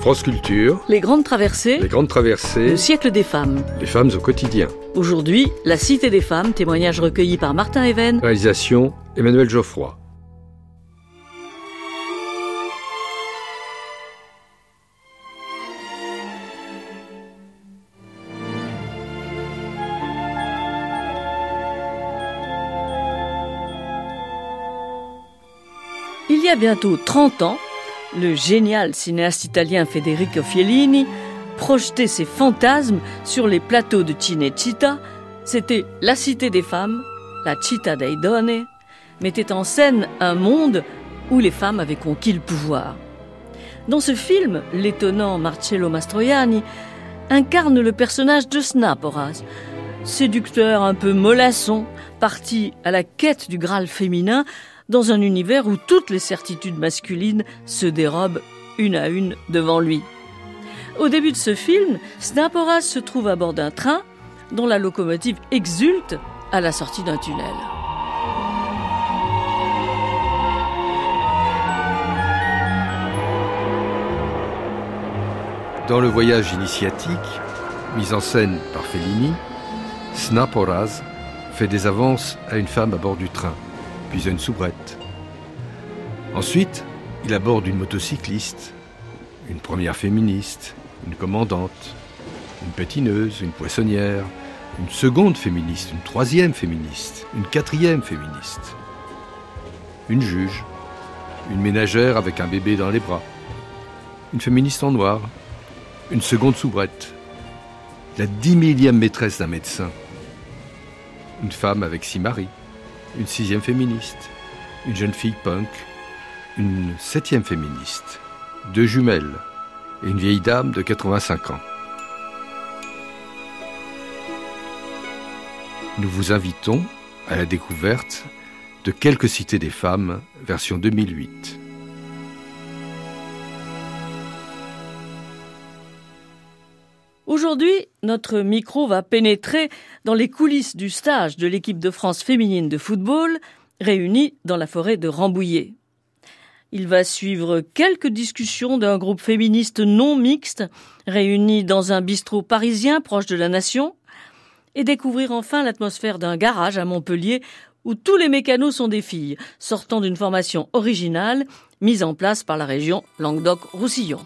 France Culture, Les grandes traversées, les grandes traversées, le siècle des femmes. les femmes au quotidien. Aujourd'hui, la Cité des femmes, témoignage recueilli par Martin Even. Réalisation Emmanuel Geoffroy. Il y a bientôt 30 ans, le génial cinéaste italien Federico Fellini projetait ses fantasmes sur les plateaux de Cinecittà. C'était la cité des femmes, la Città dei Donne, mettait en scène un monde où les femmes avaient conquis le pouvoir. Dans ce film, l'étonnant Marcello Mastroianni incarne le personnage de Snaporas, séducteur un peu mollasson, parti à la quête du Graal féminin dans un univers où toutes les certitudes masculines se dérobent une à une devant lui. Au début de ce film, Snaporas se trouve à bord d'un train dont la locomotive exulte à la sortie d'un tunnel. Dans le voyage initiatique, mis en scène par Fellini, Snaporaz fait des avances à une femme à bord du train, puis à une soubrette. Ensuite, il aborde une motocycliste, une première féministe, une commandante, une patineuse, une poissonnière, une seconde féministe, une troisième féministe, une quatrième féministe, une juge, une ménagère avec un bébé dans les bras, une féministe en noir, une seconde soubrette, la dix millième maîtresse d'un médecin, une femme avec six maris, une sixième féministe, une jeune fille punk, une septième féministe, deux jumelles et une vieille dame de 85 ans. Nous vous invitons à la découverte de Quelques cités des femmes, version 2008. Aujourd'hui, notre micro va pénétrer dans les coulisses du stage de l'équipe de France féminine de football réunie dans la forêt de Rambouillet. Il va suivre quelques discussions d'un groupe féministe non mixte réuni dans un bistrot parisien proche de la Nation et découvrir enfin l'atmosphère d'un garage à Montpellier où tous les mécanos sont des filles sortant d'une formation originale mise en place par la région Languedoc-Roussillon.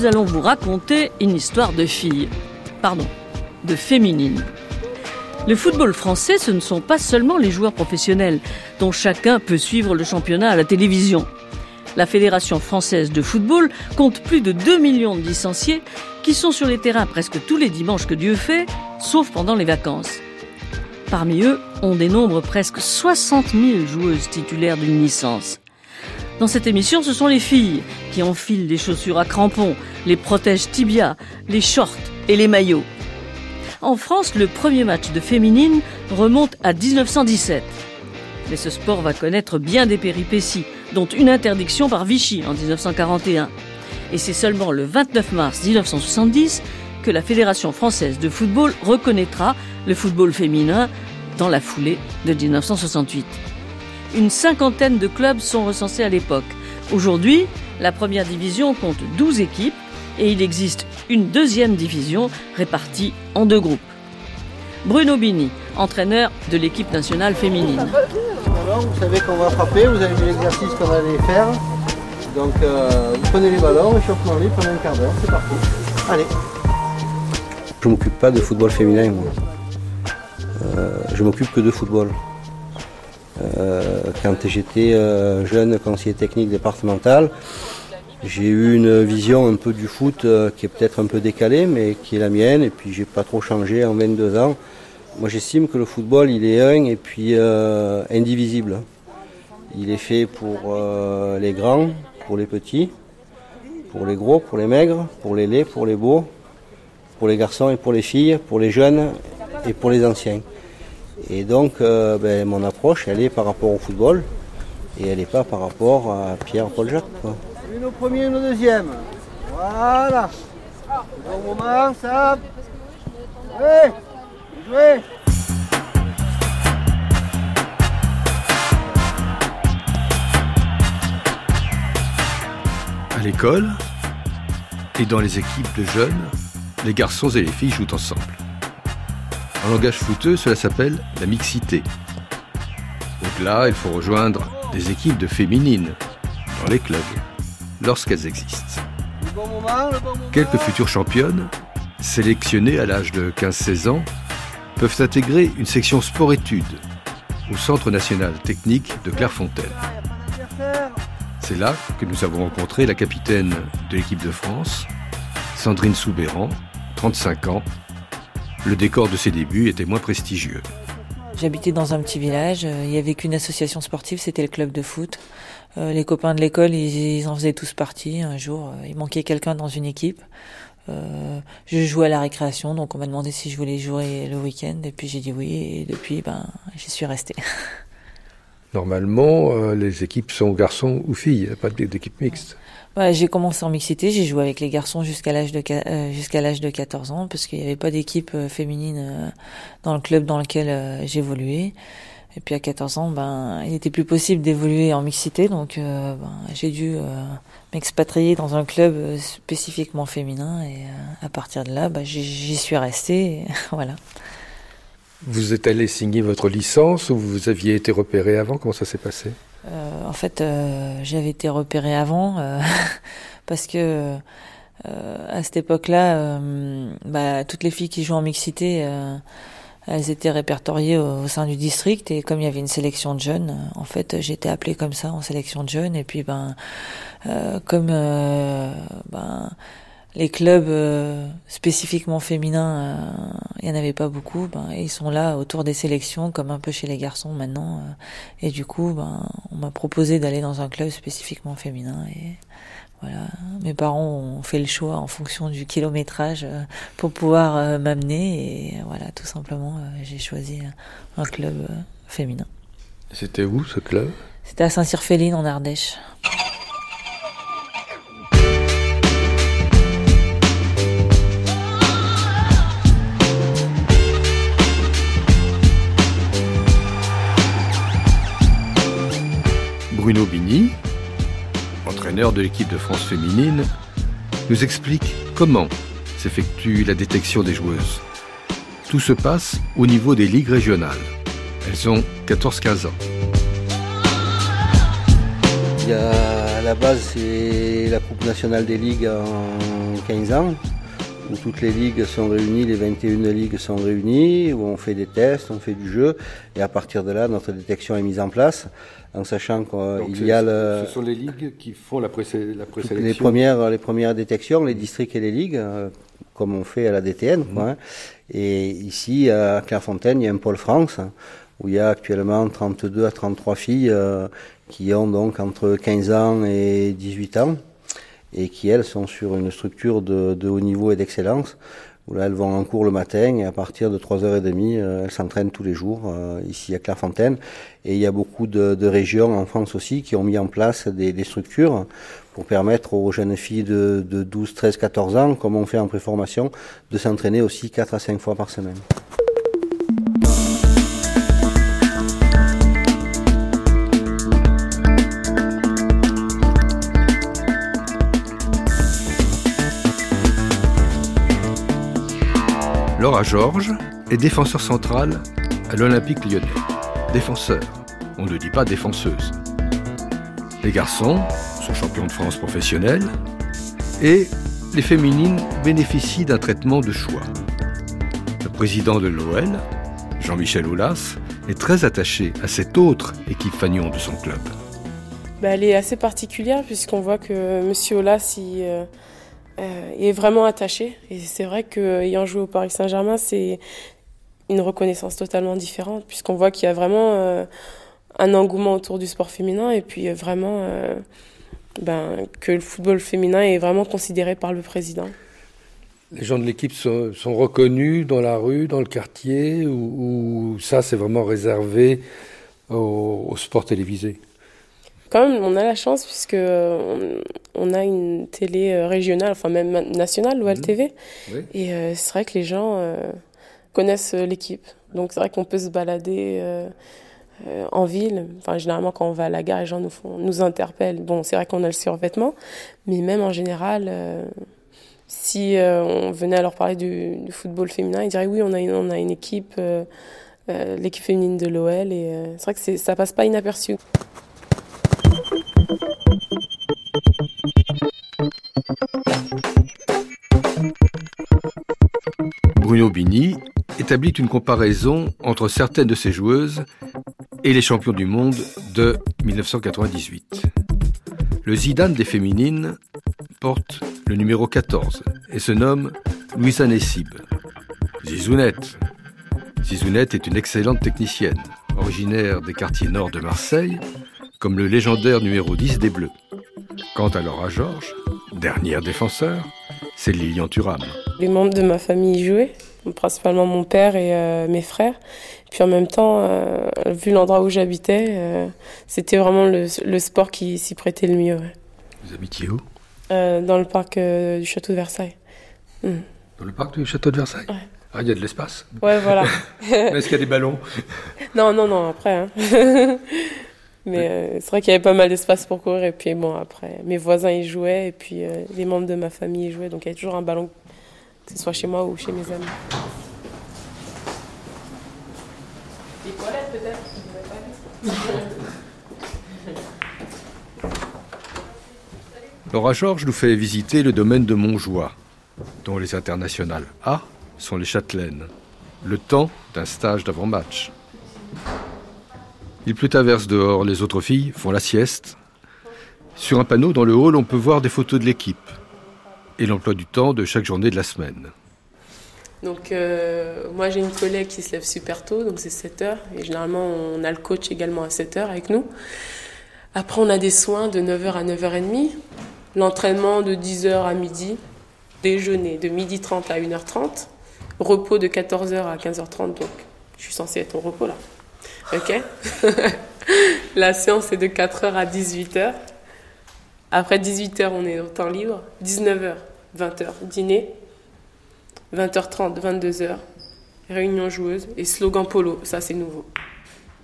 Nous allons vous raconter une histoire de filles. Pardon, de féminines. Le football français, ce ne sont pas seulement les joueurs professionnels, dont chacun peut suivre le championnat à la télévision. La Fédération française de football compte plus de 2 millions de licenciés qui sont sur les terrains presque tous les dimanches que Dieu fait, sauf pendant les vacances. Parmi eux, on dénombre presque 60 000 joueuses titulaires d'une licence. Dans cette émission, ce sont les filles qui enfilent les chaussures à crampons, les protèges tibia, les shorts et les maillots. En France, le premier match de féminine remonte à 1917. Mais ce sport va connaître bien des péripéties, dont une interdiction par Vichy en 1941. Et c'est seulement le 29 mars 1970 que la Fédération française de football reconnaîtra le football féminin dans la foulée de 1968. Une cinquantaine de clubs sont recensés à l'époque. Aujourd'hui, la première division compte 12 équipes et il existe une deuxième division répartie en deux groupes. Bruno Bini, entraîneur de l'équipe nationale féminine. Alors, vous savez qu'on va frapper, vous avez vu l'exercice qu'on allait faire. Donc, euh, vous prenez les ballons, échauffement libre pendant un quart d'heure, c'est parti. Allez. Je m'occupe pas de football féminin, moi. Euh, je m'occupe que de football. Euh, quand j'étais euh, jeune conseiller technique départemental, j'ai eu une vision un peu du foot euh, qui est peut-être un peu décalée, mais qui est la mienne. Et puis j'ai pas trop changé en 22 ans. Moi, j'estime que le football, il est un et puis indivisible. Il est fait pour les grands, pour les petits, pour les gros, pour les maigres, pour les laids, pour les beaux, pour les garçons et pour les filles, pour les jeunes et pour les anciens. Et donc, euh, ben, mon approche, elle est par rapport au football et elle n'est pas par rapport à Pierre-Paul Jacques. Une au premier, une au deuxième. Voilà. Bon moment, ça. Allez, jouez. À l'école et dans les équipes de jeunes, les garçons et les filles jouent ensemble. En langage fouteux, cela s'appelle la mixité. Au-delà, il faut rejoindre des équipes de féminines dans les clubs, lorsqu'elles existent. Quelques futures championnes, sélectionnées à l'âge de 15-16 ans, peuvent intégrer une section sport-études au Centre national technique de Clairefontaine. C'est là que nous avons rencontré la capitaine de l'équipe de France, Sandrine Soubéran, 35 ans. Le décor de ses débuts était moins prestigieux. J'habitais dans un petit village, euh, il y avait qu'une association sportive, c'était le club de foot. Euh, les copains de l'école, ils, en faisaient tous partie. Un jour, euh, il manquait quelqu'un dans une équipe. Je jouais à la récréation, donc on m'a demandé si je voulais jouer le week-end, et puis j'ai dit oui, et depuis, ben, j'y suis restée. Normalement, les équipes sont garçons ou filles, pas d'équipe mixte. Ouais, j'ai commencé en mixité, j'ai joué avec les garçons jusqu'à l'âge de euh, jusqu'à l'âge de 14 ans parce qu'il n'y avait pas d'équipe euh, féminine euh, dans le club dans lequel j'évoluais. Et puis à 14 ans, ben il était plus possible d'évoluer en mixité, donc ben, j'ai dû m'expatrier dans un club spécifiquement féminin et à partir de là, ben, j'y- suis restée. voilà. Vous êtes allé signer votre licence ou vous aviez été repéré avant? Comment ça s'est passé? Euh, en fait, euh, j'avais été repérée avant euh, parce que euh, à cette époque-là, euh, bah, toutes les filles qui jouent en mixité, euh, elles étaient répertoriées au, au sein du district. Et comme il y avait une sélection de jeunes, en fait, j'étais appelée comme ça en sélection de jeunes. Et puis ben, comme ben les clubs euh, spécifiquement féminins, euh, il y en avait pas beaucoup. Ben, ils sont là autour des sélections, comme un peu chez les garçons maintenant. euh, et du coup, ben, on m'a proposé d'aller dans un club spécifiquement féminin. Et voilà, mes parents ont fait le choix en fonction du kilométrage euh, pour pouvoir euh, m'amener. Et voilà, tout simplement, euh, j'ai choisi un club euh, féminin. C'était où ce club? C'était à Saint-Cyr-Féline en Ardèche. Bruno Bini, entraîneur de l'équipe de France féminine, nous explique comment s'effectue la détection des joueuses. Tout se passe au niveau des ligues régionales. Elles ont 14-15 ans. Il y a, à la base, c'est la Coupe nationale des ligues en 15 ans, où toutes les ligues sont réunies, les 21 ligues sont réunies, où on fait des tests, on fait du jeu, et à partir de là, notre détection est mise en place, en sachant qu'il y a le, Ce sont les ligues qui font la, présélection. les premières, les premières détections, les districts et les ligues, euh, comme on fait à la DTN. quoi, hein. Et ici, à Clairefontaine, il y a un pôle France, où il y a actuellement 32 à 33 filles euh, qui ont donc entre 15 ans et 18 ans, et qui, elles, sont sur une structure de, de haut niveau et d'excellence, là, elles vont en cours le matin, et à partir de 3h30, euh, elles s'entraînent tous les jours, euh, ici à Clairefontaine. Et il y a beaucoup de, de régions en France aussi qui ont mis en place des, des structures pour permettre aux jeunes filles de, de 12, 13, 14 ans, comme on fait en préformation, de s'entraîner aussi 4 à 5 fois par semaine. Laura Georges est défenseur central à l'Olympique lyonnais. Défenseur, on ne dit pas défenseuse. Les garçons sont champions de France professionnels et les féminines bénéficient d'un traitement de choix. Le président de l'OL, Jean-Michel Aulas, est très attaché à cette autre équipe fagnon de son club. Bah, elle est assez particulière puisqu'on voit que Monsieur Olas il, euh, euh, est vraiment attaché. Et c'est vrai qu'ayant joué au Paris Saint-Germain, c'est une reconnaissance totalement différente puisqu'on voit qu'il y a vraiment euh, un engouement autour du sport féminin et puis euh, vraiment euh, ben, que le football féminin est vraiment considéré par le président. Les gens de l'équipe sont, reconnus dans la rue, dans le quartier, ou, ça c'est vraiment réservé au, sport télévisé? Quand même, on a la chance puisque on, a une télé euh, régionale, enfin même nationale, l'OL mmh. TV. Et euh, c'est vrai que les gens euh, connaissent l'équipe. Donc c'est vrai qu'on peut se balader en ville. Enfin, généralement, quand on va à la gare, les gens nous, font, nous interpellent. Bon, c'est vrai qu'on a le survêtement, mais même en général, si on venait à leur parler du, football féminin, ils diraient oui, on a une, on a une équipe, l'équipe féminine de l'OL. Et c'est vrai que ça passe pas inaperçu. Bruno Bini établit une comparaison entre certaines de ces joueuses et les champions du monde de 1998. Le Zidane des féminines porte le numéro 14 et se nomme Louisa Nessib. Zizounette. Zizounette est une excellente technicienne, originaire des quartiers nord de Marseille, comme le légendaire numéro 10 des Bleus. Quant à Laura Georges, dernière défenseur, c'est Lilian Thuram. Les membres de ma famille jouaient, principalement mon père et euh, mes frères. Puis en même temps, euh, vu l'endroit où j'habitais, euh, c'était vraiment le, sport qui s'y prêtait le mieux. Vous habitiez où? Dans le parc du château de Versailles. Hmm. Dans le parc du château de Versailles? Ah, il y a de l'espace? Ouais, voilà. Est-ce qu'il y a des ballons? Non, non, non, après. Hein. Mais euh, c'est vrai qu'il y avait pas mal d'espace pour courir. Et puis bon, après, mes voisins y jouaient. Et puis euh, les membres de ma famille y jouaient. Donc il y avait toujours un ballon, que ce soit chez moi ou chez mes amis. Les toilettes peut-être Laura Georges nous fait visiter le domaine de Montjoie, dont les internationales A sont les châtelaines. Le temps d'un stage d'avant-match. Il pleut à verse dehors, les autres filles font la sieste. Sur un panneau dans le hall, on peut voir des photos de l'équipe et l'emploi du temps de chaque journée de la semaine. Donc euh, moi j'ai une collègue qui se lève super tôt, donc c'est 7 heures, et généralement on a le coach également à 7 heures avec nous. Après on a des soins de 9h à 9h30, l'entraînement de 10h à midi, déjeuner de 12h30 à 1h30, repos de 14h à 15h30, donc je suis censée être au repos là. Ok La séance est de 4h à 18h. Après 18h, on est au temps libre. 19h, 20h, dîner. 20h30, 22h, réunion joueuse et slogan polo. Ça, c'est nouveau.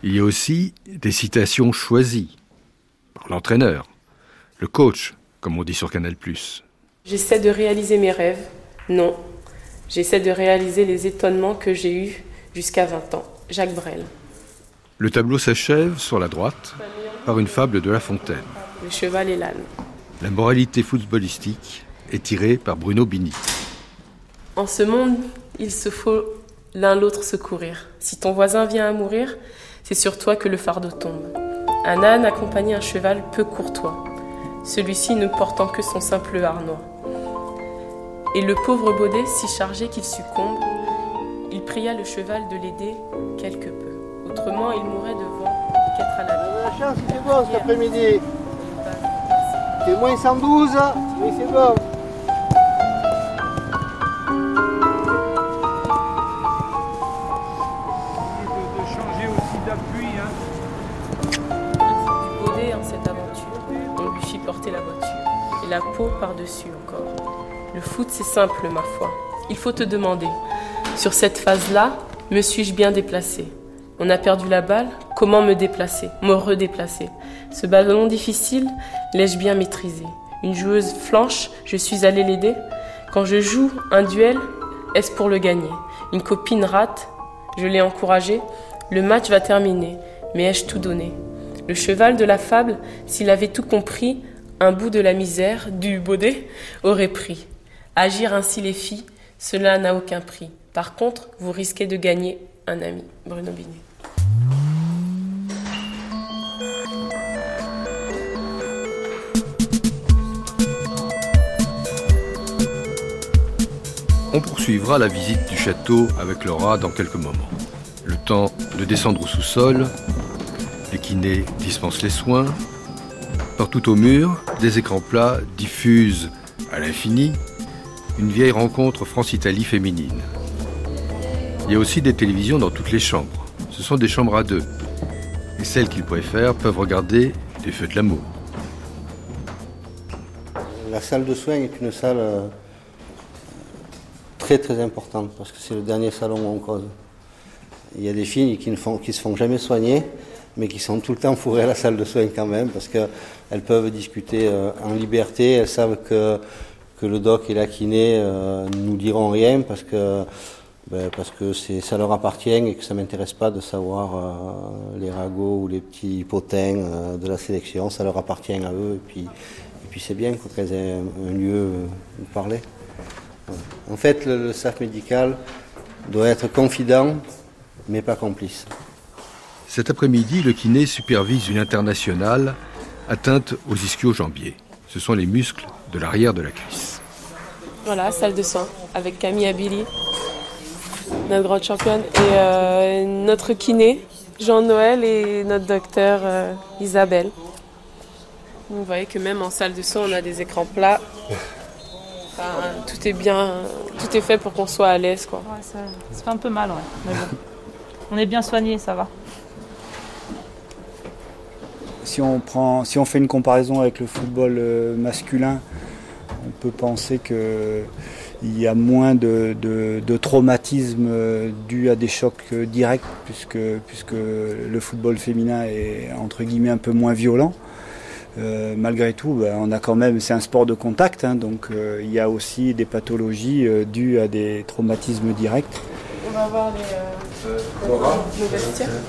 Il y a aussi des citations choisies par l'entraîneur, le coach, comme on dit sur Canal. J'essaie de réaliser mes rêves. Non. J'essaie de réaliser les étonnements que j'ai eus jusqu'à 20 ans. Jacques Brel. Le tableau s'achève sur la droite par une fable de La Fontaine. Le cheval et l'âne. La moralité footballistique est tirée par Bruno Bini. En ce monde, il se faut l'un l'autre secourir. Si ton voisin vient à mourir, c'est sur toi que le fardeau tombe. Un âne accompagnait un cheval peu courtois, celui-ci ne portant que son simple harnois. Et le pauvre baudet, si chargé qu'il succombe, il pria le cheval de l'aider quelque peu. Autrement, il mourrait devant qu'être à la La chance, c'est bon cet après-midi. C'est moins 112, mais c'est bon. De changer aussi d'appui. Hein. Du baudet en cette aventure, on lui fit porter la voiture. Et la peau par-dessus encore. Le foot, c'est simple, ma foi. Il faut te demander, sur cette phase-là, me suis-je bien déplacé? On a perdu la balle, comment me déplacer, me redéplacer? Ce ballon difficile, l'ai-je bien maîtrisé? Une joueuse flanche, je suis allée l'aider? Quand je joue un duel, est-ce pour le gagner? Une copine rate, je l'ai encouragée, le match va terminer, mais ai-je tout donné? Le cheval de la fable, s'il avait tout compris, un bout de la misère, du baudet, aurait pris. Agir ainsi les filles, cela n'a aucun prix. Par contre, vous risquez de gagner un ami. Bruno Binet. On poursuivra la visite du château avec Laura dans quelques moments. Le temps de descendre au sous-sol, les kinés dispensent les soins. Partout au mur, des écrans plats diffusent à l'infini une vieille rencontre France-Italie féminine. Il y a aussi des télévisions dans toutes les chambres. Ce sont des chambres à deux. Et celles qu'ils préfèrent peuvent regarder les feux de l'amour. La salle de soins est une salle euh, très très importante parce que c'est le dernier salon où on cause. Il y a des filles qui ne font, qui se font jamais soigner, mais qui sont tout le temps fourrées à la salle de soins quand même parce qu'elles peuvent discuter euh, en liberté. Elles savent que, le doc et la kiné euh, ne nous diront rien parce que ben, parce que ça leur appartient et que ça m'intéresse pas de savoir euh, les ragots ou les petits potins euh, de la sélection. Ça leur appartient à eux et puis, et puis c'est bien qu'elles aient un, lieu où parler. En fait, le, staff médical doit être confident, mais pas complice. Cet après-midi, le kiné supervise une internationale atteinte aux ischio-jambiers. Ce sont les muscles de l'arrière de la cuisse. Voilà, salle de soins avec Camille Abili, notre grande championne, et euh, notre kiné, Jean-Noël, et notre docteur euh, Isabelle. Vous voyez que même en salle de soins, on a des écrans plats. tout est bien, tout est fait pour qu'on soit à l'aise. Quoi. ça, fait un peu mal, ouais. Mais bon. on est bien soigné, ça va. Si on, prend, si on fait une comparaison avec le football euh, masculin, on peut penser que il y a moins de, de, traumatismes euh, dus à des chocs euh, directs puisque, puisque le football féminin est entre guillemets un peu moins violent. Euh, malgré tout, ben, on a quand même, c'est un sport de contact, hein, donc il y a aussi des pathologies dues à des traumatismes directs. On va voir les, Laura,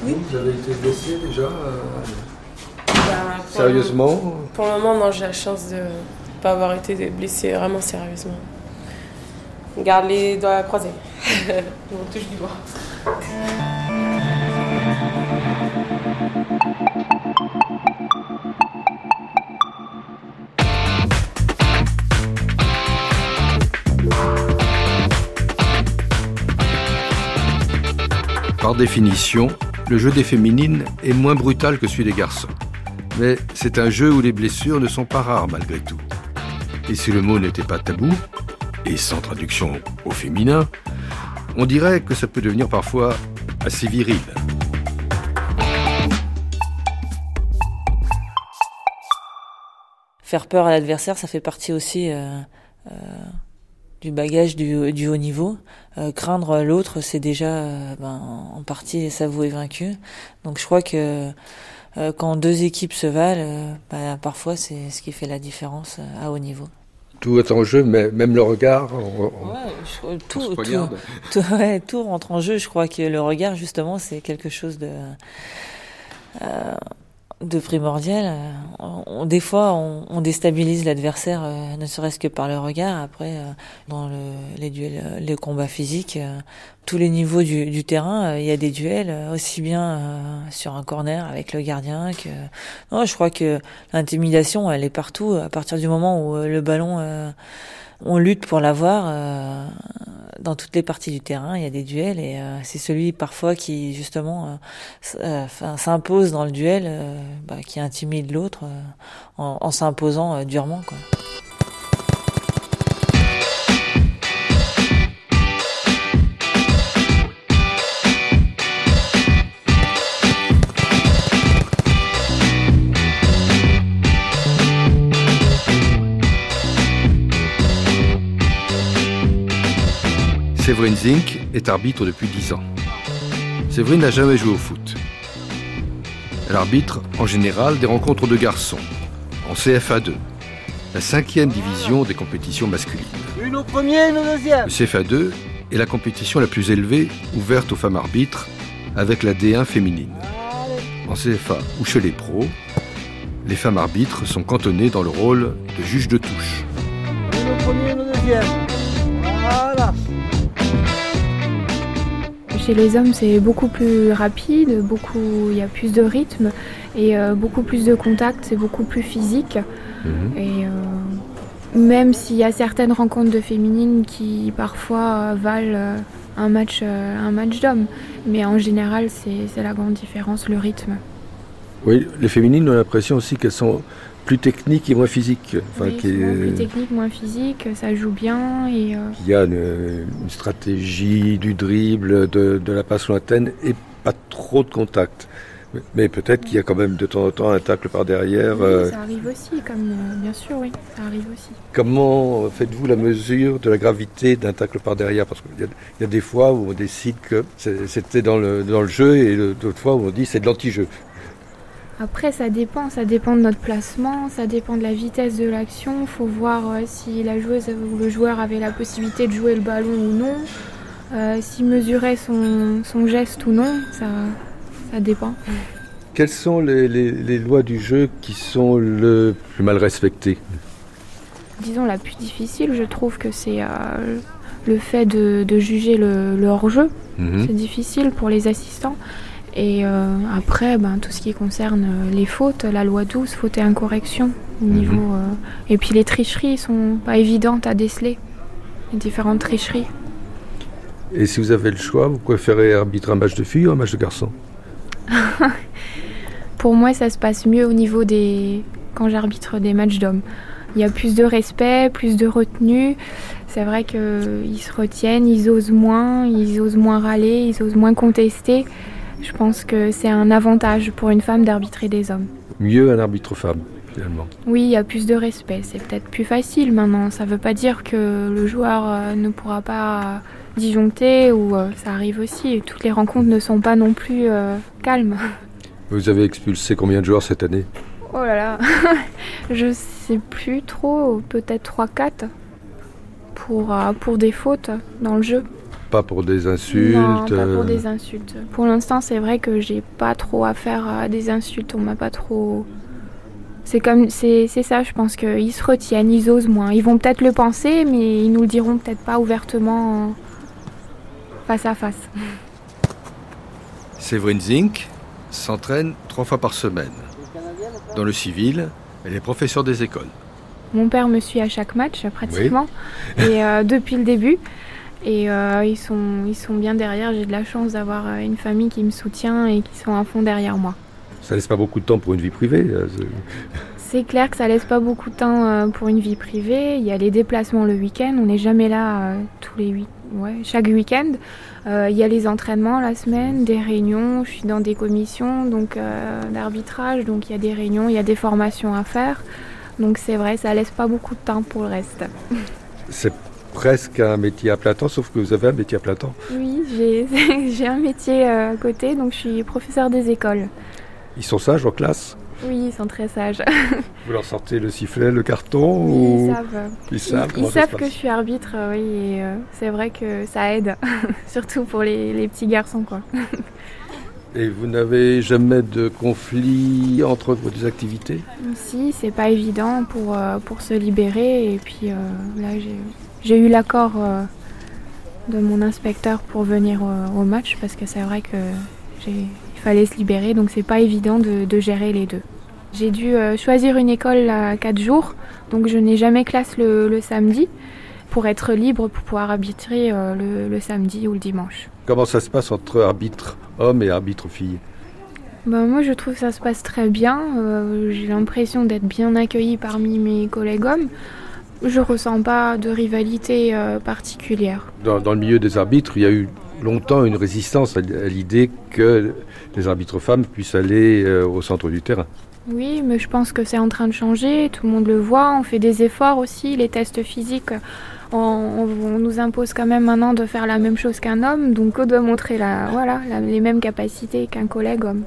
oui. Vous avez été blessé déjà ben, Sérieusement Pour le moment, non, j'ai la chance de ne pas avoir été blessé vraiment sérieusement. Garde les doigts croisés. On touche du bois. Par définition, le jeu des féminines est moins brutal que celui des garçons. Mais c'est un jeu où les blessures ne sont pas rares malgré tout. Et si le mot n'était pas tabou, et sans traduction au féminin, on dirait que ça peut devenir parfois assez viril. Faire peur à l'adversaire, ça fait partie aussi euh, euh, du bagage du, haut niveau. Euh, craindre l'autre, c'est déjà ben, en partie s'avouer vaincu. Donc je crois que quand deux équipes se valent, ben, parfois c'est ce qui fait la différence à haut niveau tout est en jeu, mais même le regard. ouais, tout, tout, rentre en jeu. Je crois que le regard, justement, c'est quelque chose de. Euh, de primordial. On, des fois, on, déstabilise l'adversaire, euh, ne serait-ce que par le regard. Après, euh, dans le, les duels, euh, les combats physiques, tous les niveaux du, du terrain, il y a des duels aussi bien sur un corner avec le gardien que. Non, je crois que l'intimidation, elle est partout. À partir du moment où le ballon on lutte pour l'avoir euh, dans toutes les parties du terrain. Il y a des duels et euh, c'est celui parfois qui justement euh, s'impose dans le duel, bah, qui intimide l'autre en, s'imposant durement. Séverine Zink est arbitre depuis 10 ans. Séverine n'a jamais joué au foot. Elle arbitre en général des rencontres de garçons, en CFA2, la cinquième division des compétitions masculines. Une au premier, une au deuxième. Le CFA2 est la compétition la plus élevée ouverte aux femmes arbitres avec la D1 féminine. En CFA ou chez les pros, les femmes arbitres sont cantonnées dans le rôle de juge de touche. Une au premier, une au deuxième. Chez les hommes, c'est beaucoup plus rapide, beaucoup, il y a plus de rythme et euh, beaucoup plus de contact, c'est beaucoup plus physique. Mhm. Et euh, même s'il y a certaines rencontres de féminines qui parfois valent euh, un match, un match d'hommes, mais en général, c'est la grande différence, le rythme. Oui, les féminines ont l'impression aussi qu'elles sont plus techniques et moins physiques. Enfin, qui Plus techniques, moins physiques, ça joue bien. Et euh, Il y a une, stratégie du dribble, de, de, la passe lointaine et pas trop de contact. Mais peut-être qu'il y a quand même de temps en temps un tacle par derrière. Oui, euh. ça arrive aussi, comme, euh, bien sûr, oui, ça arrive aussi. Comment faites-vous la mesure de la gravité d'un tacle par derrière? Parce qu'il y, a des fois où on décide que c'était dans le, dans le jeu et d'autres fois où on dit c'est de l'anti-jeu. Après, ça dépend, ça dépend de notre placement, ça dépend de la vitesse de l'action. Il faut voir euh, si la joueuse ou le joueur avait la possibilité de jouer le ballon ou non, euh, s'il mesurait son, son, geste ou non, ça, ça dépend. Quelles sont les, les, lois du jeu qui sont le plus mal respectées? Disons la plus difficile, je trouve que c'est euh, le fait de, de juger le, le hors-jeu. Mhm. C'est difficile pour les assistants. Et euh, après, ben, tout ce qui concerne euh, les fautes, la loi 12, faute et incorrection. Au mhm. niveau, euh, et puis les tricheries sont pas évidentes à déceler, les différentes tricheries. Et si vous avez le choix, vous préférez arbitrer un match de filles ou un match de garçons Pour moi, ça se passe mieux au niveau des. quand j'arbitre des matchs d'hommes. Il y a plus de respect, plus de retenue. C'est vrai qu'ils se retiennent, ils osent moins, ils osent moins râler, ils osent moins contester. Je pense que c'est un avantage pour une femme d'arbitrer des hommes. Mieux un arbitre femme, finalement. Oui, il y a plus de respect. C'est peut-être plus facile maintenant. Ça ne veut pas dire que le joueur euh, ne pourra pas disjoncter ou euh, ça arrive aussi. Toutes les rencontres ne sont pas non plus euh, calmes. Vous avez expulsé combien de joueurs cette année? Oh là là, je sais plus trop, peut-être 3-4 pour, pour des fautes dans le jeu. Pas pour des insultes Non, pas pour euh. des insultes. Pour l'instant, c'est vrai que j'ai pas trop affaire à des insultes. On m'a pas trop. C'est comme, c'est, ça, je pense qu'ils se retiennent, ils osent moins. Ils vont peut-être le penser, mais ils nous le diront peut-être pas ouvertement face à face. Séverine Zink s'entraîne trois fois par semaine. Dans le civil, elle est professeure des écoles. Mon père me suit à chaque match, pratiquement, et euh, depuis le début. Et euh, ils, sont, ils sont bien derrière. J'ai de la chance d'avoir euh, une famille qui me soutient et qui sont à fond derrière moi. Ça laisse pas beaucoup de temps pour une vie privée euh, C'est clair que ça laisse pas beaucoup de temps pour une vie privée. Il y a les déplacements le week-end. On n'est jamais là tous les huit, ouais, chaque week-end. il y a les entraînements la semaine, des réunions. Je suis dans des commissions donc d'arbitrage, donc il y a des réunions, il y a des formations à faire. Donc c'est vrai, ça laisse pas beaucoup de temps pour le reste. C'est presque un métier à plein temps, sauf que vous avez un métier à plein temps. Oui, j'ai un métier euh, à côté, donc je suis professeur des écoles. Ils sont sages en classe? Oui, ils sont très sages. vous leur sortez le sifflet, le carton oui, Ils savent. Ils savent, ils, savent que je suis arbitre, euh, oui, et euh, c'est vrai que ça aide, surtout pour les, les petits garçons, quoi. Et vous n'avez jamais de conflit entre vos deux activités? Si, c'est pas évident pour, pour se libérer. Et puis là, j'ai j'ai eu l'accord euh, de mon inspecteur pour venir au, match parce que c'est vrai que il fallait se libérer, donc c'est pas évident de, gérer les deux. J'ai dû euh, choisir une école à 4 jours, donc je n'ai jamais classe le, samedi pour être libre pour pouvoir arbitrer euh, le, samedi ou le dimanche. Comment ça se passe entre arbitre homme et arbitre fille? Ben, moi je trouve que ça se passe très bien. J'ai l'impression d'être bien accueillie parmi mes collègues hommes. Je ressens pas de rivalité euh, particulière. Dans, le milieu des arbitres, il y a eu longtemps une résistance à, l'idée que les arbitres femmes puissent aller euh, au centre du terrain. Oui, mais je pense que c'est en train de changer, tout le monde le voit, on fait des efforts aussi, les tests physiques, on, nous impose quand même maintenant de faire la même chose qu'un homme, donc on doit montrer la, voilà, les mêmes capacités qu'un collègue homme.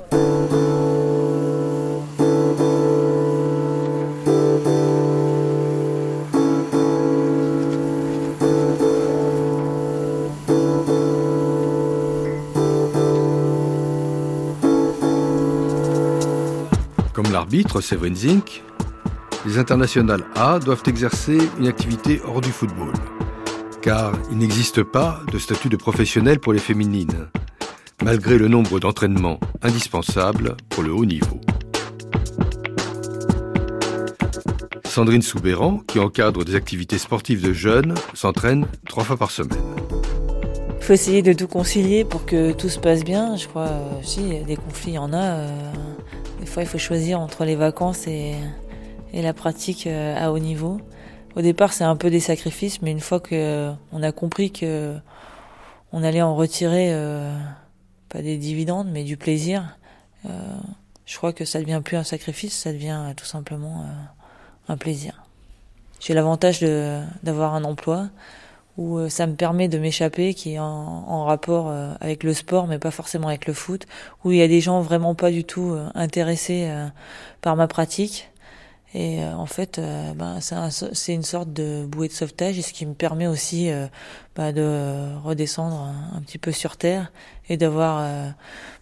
L'arbitre Severin Zink, les internationales A doivent exercer une activité hors du football, car il n'existe pas de statut de professionnel pour les féminines, malgré le nombre d'entraînements indispensables pour le haut niveau. Sandrine Soubéran, qui encadre des activités sportives de jeunes, s'entraîne trois fois par semaine. Il faut essayer de tout concilier pour que tout se passe bien. Je crois, si des conflits, en a. Euh, des fois, il faut choisir entre les vacances et, et la pratique à haut niveau. Au départ, c'est un peu des sacrifices, mais une fois que on a compris que on allait en retirer pas des dividendes, mais du plaisir, je crois que ça devient plus un sacrifice, ça devient tout simplement un plaisir. J'ai l'avantage d'avoir un emploi où euh, ça me permet de m'échapper, qui est en, en, rapport euh, avec le sport, mais pas forcément avec le foot, où il y a des gens vraiment pas du tout euh, intéressés par ma pratique. Et en fait, ben, c'est une sorte de bouée de sauvetage, et ce qui me permet aussi bah, de redescendre un, petit peu sur terre et d'avoir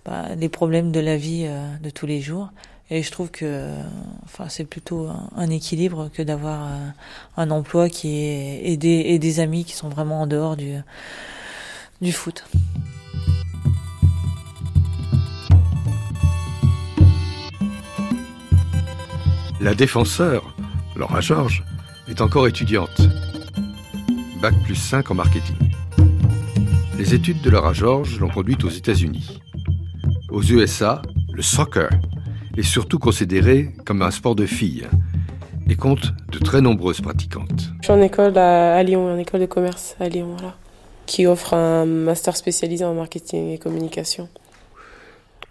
bah, les problèmes de la vie de tous les jours. Et je trouve que enfin, c'est plutôt un, équilibre que d'avoir un, un, emploi qui est et des, et des amis qui sont vraiment en dehors du, du foot. La défenseur, Laura Georges, est encore étudiante. Bac plus 5 en marketing. Les études de Laura Georges l'ont conduite aux États-Unis. Aux USA, le soccer est surtout considéré comme un sport de filles et compte de très nombreuses pratiquantes. Je suis en école à, Lyon, en école de commerce à Lyon, voilà, qui offre un master spécialisé en marketing et communication.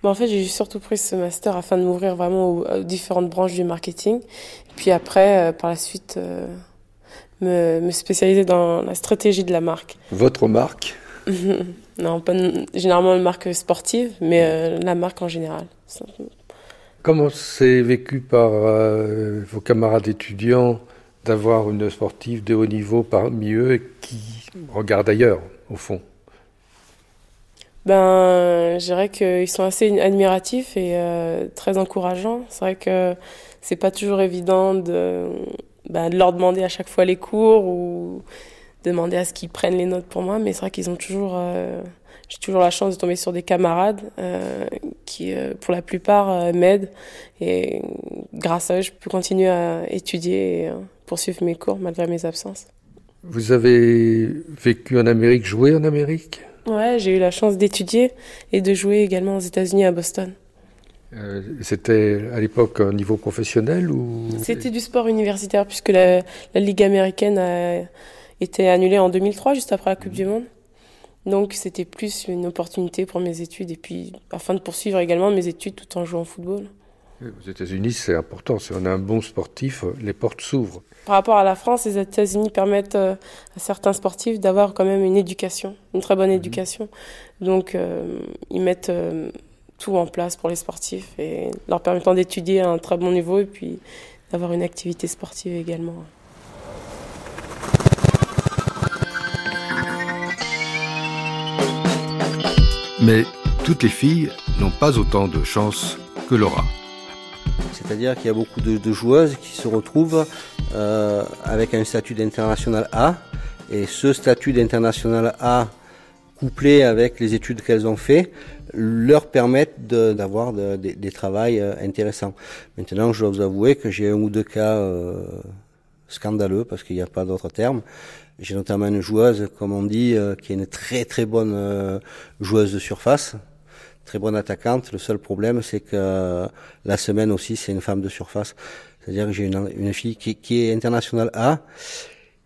Bon, en fait, j'ai surtout pris ce master afin de m'ouvrir vraiment aux, différentes branches du marketing. Puis après, euh, par la suite, euh, me, me, spécialiser dans la stratégie de la marque. Votre marque Non, pas généralement une marque sportive, mais euh, la marque en général. Comment c'est vécu par euh, vos camarades étudiants d'avoir une sportive de haut niveau parmi eux qui regarde ailleurs, au fond? Ben, je dirais qu'ils sont assez admiratifs et euh, très encourageants. C'est vrai que c'est pas toujours évident de, ben, de leur demander à chaque fois les cours ou demander à ce qu'ils prennent les notes pour moi, mais c'est vrai qu'ils ont toujours euh, j'ai toujours la chance de tomber sur des camarades euh, qui, euh, pour la plupart, euh, m'aident. Et grâce à eux, je peux continuer à étudier et poursuivre mes cours malgré mes absences. Vous avez vécu en Amérique, joué en Amérique? Ouais, j'ai eu la chance d'étudier et de jouer également aux États-Unis à Boston. C'était à l'époque un niveau professionnel ou? C'était du sport universitaire puisque la, la Ligue américaine a été annulée en 2003, juste après la Coupe du Monde. Donc c'était plus une opportunité pour mes études et puis afin de poursuivre également mes études tout en jouant au football. Aux États-Unis, c'est important. Si on a un bon sportif, les portes s'ouvrent. Par rapport à la France, les États-Unis permettent euh, à certains sportifs d'avoir quand même une éducation, une très bonne mhm. éducation. Donc euh, ils mettent euh, tout en place pour les sportifs et leur permettant d'étudier à un très bon niveau et puis d'avoir une activité sportive également. Mais toutes les filles n'ont pas autant de chance que Laura. C'est-à-dire qu'il y a beaucoup de, joueuses qui se retrouvent euh, avec un statut d'international A. Et ce statut d'international A, couplé avec les études qu'elles ont fait, leur permettent d'avoir des travails euh, intéressants. Maintenant, je dois vous avouer que j'ai un ou deux cas euh, scandaleux, parce qu'il n'y a pas d'autre terme, j'ai notamment une joueuse, comme on dit, euh, qui est une très très bonne euh, joueuse de surface, très bonne attaquante. Le seul problème, c'est que euh, la semaine aussi, c'est une femme de surface. C'est-à-dire que j'ai une, une, fille qui, qui, est internationale A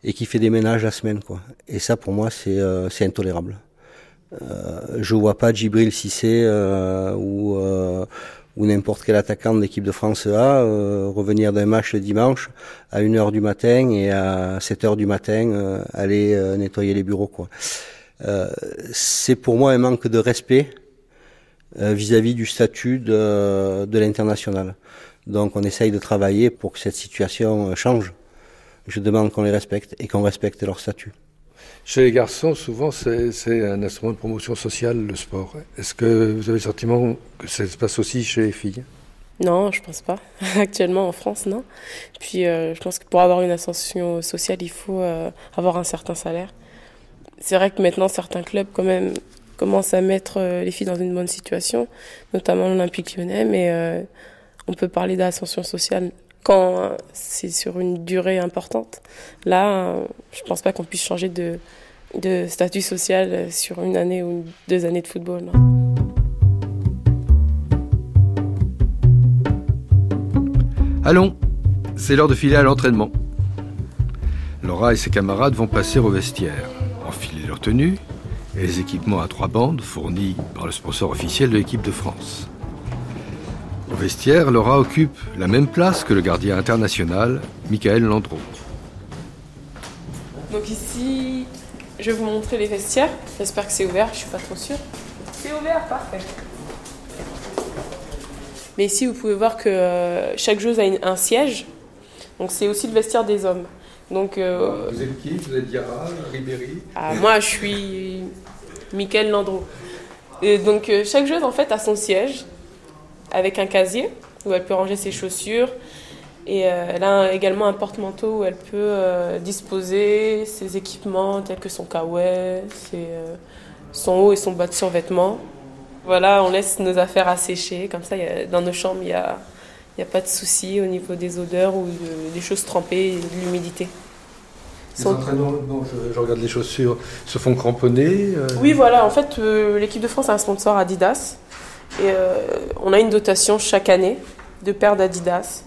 et qui fait des ménages la semaine, quoi. Et ça, pour moi, c'est c'est intolérable. je vois pas Djibril Cissé ou ou n'importe quel attaquant de l'équipe de France A euh, revenir d'un match le dimanche à 1h du matin et à 7h du matin euh, aller euh, nettoyer les bureaux c'est pour moi un manque de respect vis-à-vis du statut de l'international. Donc on essaye de travailler pour que cette situation change. Je demande qu'on les respecte et qu'on respecte leur statut. Chez les garçons, souvent, c'est un instrument de promotion sociale, le sport. Est-ce que vous avez le sentiment que ça se passe aussi chez les filles? Non, je pense pas. Actuellement, en France, non. Puis, euh, je pense que pour avoir une ascension sociale, il faut euh, avoir un certain salaire. C'est vrai que maintenant, certains clubs, quand même, commencent à mettre euh, les filles dans une bonne situation, notamment l'Olympique lyonnais, mais on peut parler d'ascension sociale quand c'est sur une durée importante. Là, je pense pas qu'on puisse changer de, de, statut social sur une année ou deux années de football. Allons, c'est l'heure de filer à l'entraînement. Laura et ses camarades vont passer au vestiaire, enfiler leur tenue et les équipements à trois bandes fournis par le sponsor officiel de l'équipe de France. Au vestiaire, Laura occupe la même place que le gardien international, Michael Landreau. Donc ici, je vais vous montrer les vestiaires. J'espère que c'est ouvert, je suis pas trop sûre. C'est ouvert, parfait. Mais ici, vous pouvez voir que euh, chaque joueuse a une- un siège. Donc c'est aussi le vestiaire des hommes. Donc euh, Vous êtes qui? Vous êtes Diarra, Ribéry? Ah, moi, je suis Mickaël Landreau. Et donc, euh, chaque joueuse, en fait, a son siège avec un casier où elle peut ranger ses chaussures. Et euh, elle a également un porte-manteau où elle peut euh, disposer ses équipements tels que son kawaii, ses, euh, son haut et son bas de survêtement. Voilà, on laisse nos affaires à sécher. Comme ça, il y a- dans nos chambres, il n'y a, y a pas de souci au niveau des odeurs ou de- des choses trempées et de l'humidité. Les Sont- entraînements, je, je regarde les chaussures, se font cramponner. euh, Oui, voilà, en fait, euh, l'équipe de France a un sponsor Adidas. Et euh, on a une dotation chaque année de paires d'Adidas.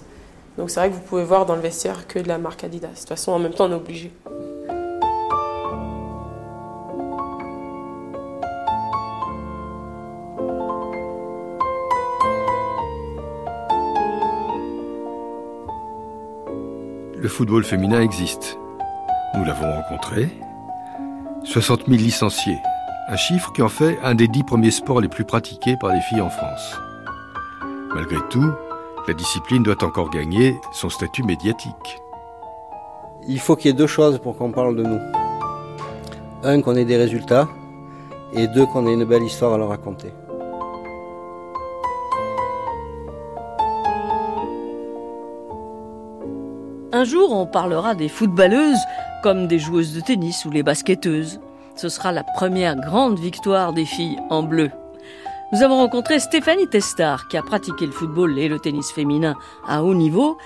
Donc c'est vrai que vous pouvez voir dans le vestiaire que de la marque Adidas. De toute façon, en même temps, on est obligé. Le football féminin existe. Nous l'avons rencontré. 60 000 licenciés. Un chiffre qui en fait un des dix premiers sports les plus pratiqués par les filles en France. Malgré tout, la discipline doit encore gagner son statut médiatique. Il faut qu'il y ait deux choses pour qu'on parle de nous. Un, qu'on ait des résultats, et deux, qu'on ait une belle histoire à leur raconter. Un jour, on parlera des footballeuses comme des joueuses de tennis ou les basketteuses. Ce sera la première grande victoire des filles en bleu. Nous avons rencontré Stéphanie Testard, qui a pratiqué le football et le tennis féminin à haut niveau.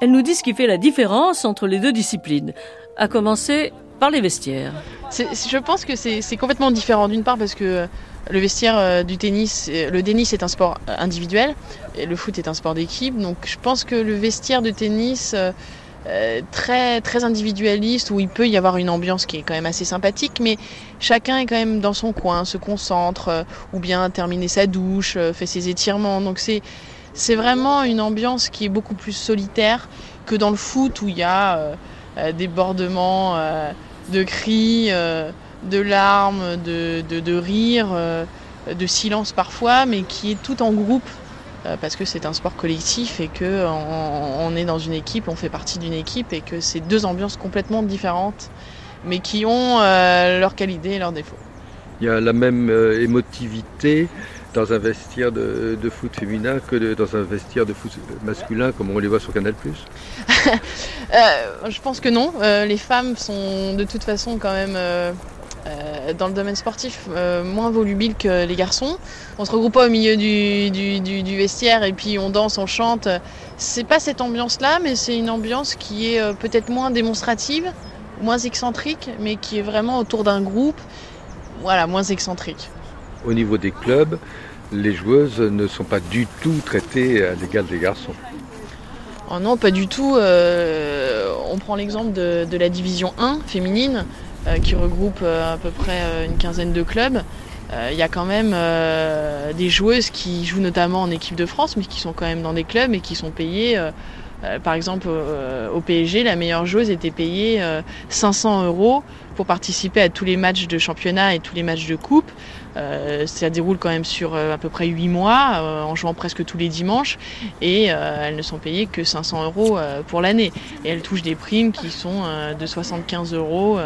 Elle nous dit ce qui fait la différence entre les deux disciplines, à commencer par les vestiaires. Je pense que c'est complètement différent. D'une part parce que le vestiaire euh, du tennis, euh, le tennis est un sport euh, individuel et le foot est un sport d'équipe. Donc je pense que le vestiaire de tennis euh, très très individualiste où il peut y avoir une ambiance qui est quand même assez sympathique, mais chacun est quand même dans son coin, se concentre euh, ou bien terminer sa douche, euh, fait ses étirements. Donc c'est c'est vraiment une ambiance qui est beaucoup plus solitaire que dans le foot où il y a débordements de cris, de larmes, de, de, de rires, de silence parfois, mais qui est tout en groupe parce que c'est un sport collectif et que on, on est dans une équipe, on fait partie d'une équipe et que c'est deux ambiances complètement différentes, mais qui ont euh, leurs qualités et leurs défauts. Il y a la même euh, émotivité dans un vestiaire de, de foot féminin que de- dans un vestiaire de foot masculin comme on les voit sur Canal+. Euh, je pense que non. Euh, les femmes sont de toute façon quand même euh, dans le domaine sportif euh, moins volubiles que les garçons. On se regroupe pas au milieu du, du, du- du vestiaire et puis on danse, on chante. C'est pas cette ambiance-là, mais c'est une ambiance qui est euh, peut-être moins démonstrative, moins excentrique, mais qui est vraiment autour d'un groupe. Voilà, moins excentrique. Au niveau des clubs, les joueuses ne sont pas du tout traitées à l'égal des garçons. Oh non, pas du tout. On prend l'exemple de, de la division 1 féminine, qui regroupe euh, à peu près euh, une quinzaine de clubs. Euh, Il y a quand même euh, des joueuses qui jouent notamment en équipe de France, mais qui sont quand même dans des clubs et qui sont payées. euh, euh, par exemple, euh, au PSG, la meilleure joueuse était payée euh, 500 euros pour participer à tous les matchs de championnat et tous les matchs de coupe. Euh, ça déroule quand même sur euh, à peu près 8 mois, euh, en jouant presque tous les dimanches, et elles ne sont payées que 500 euros pour l'année. Et elles touchent des primes qui sont de 75 euros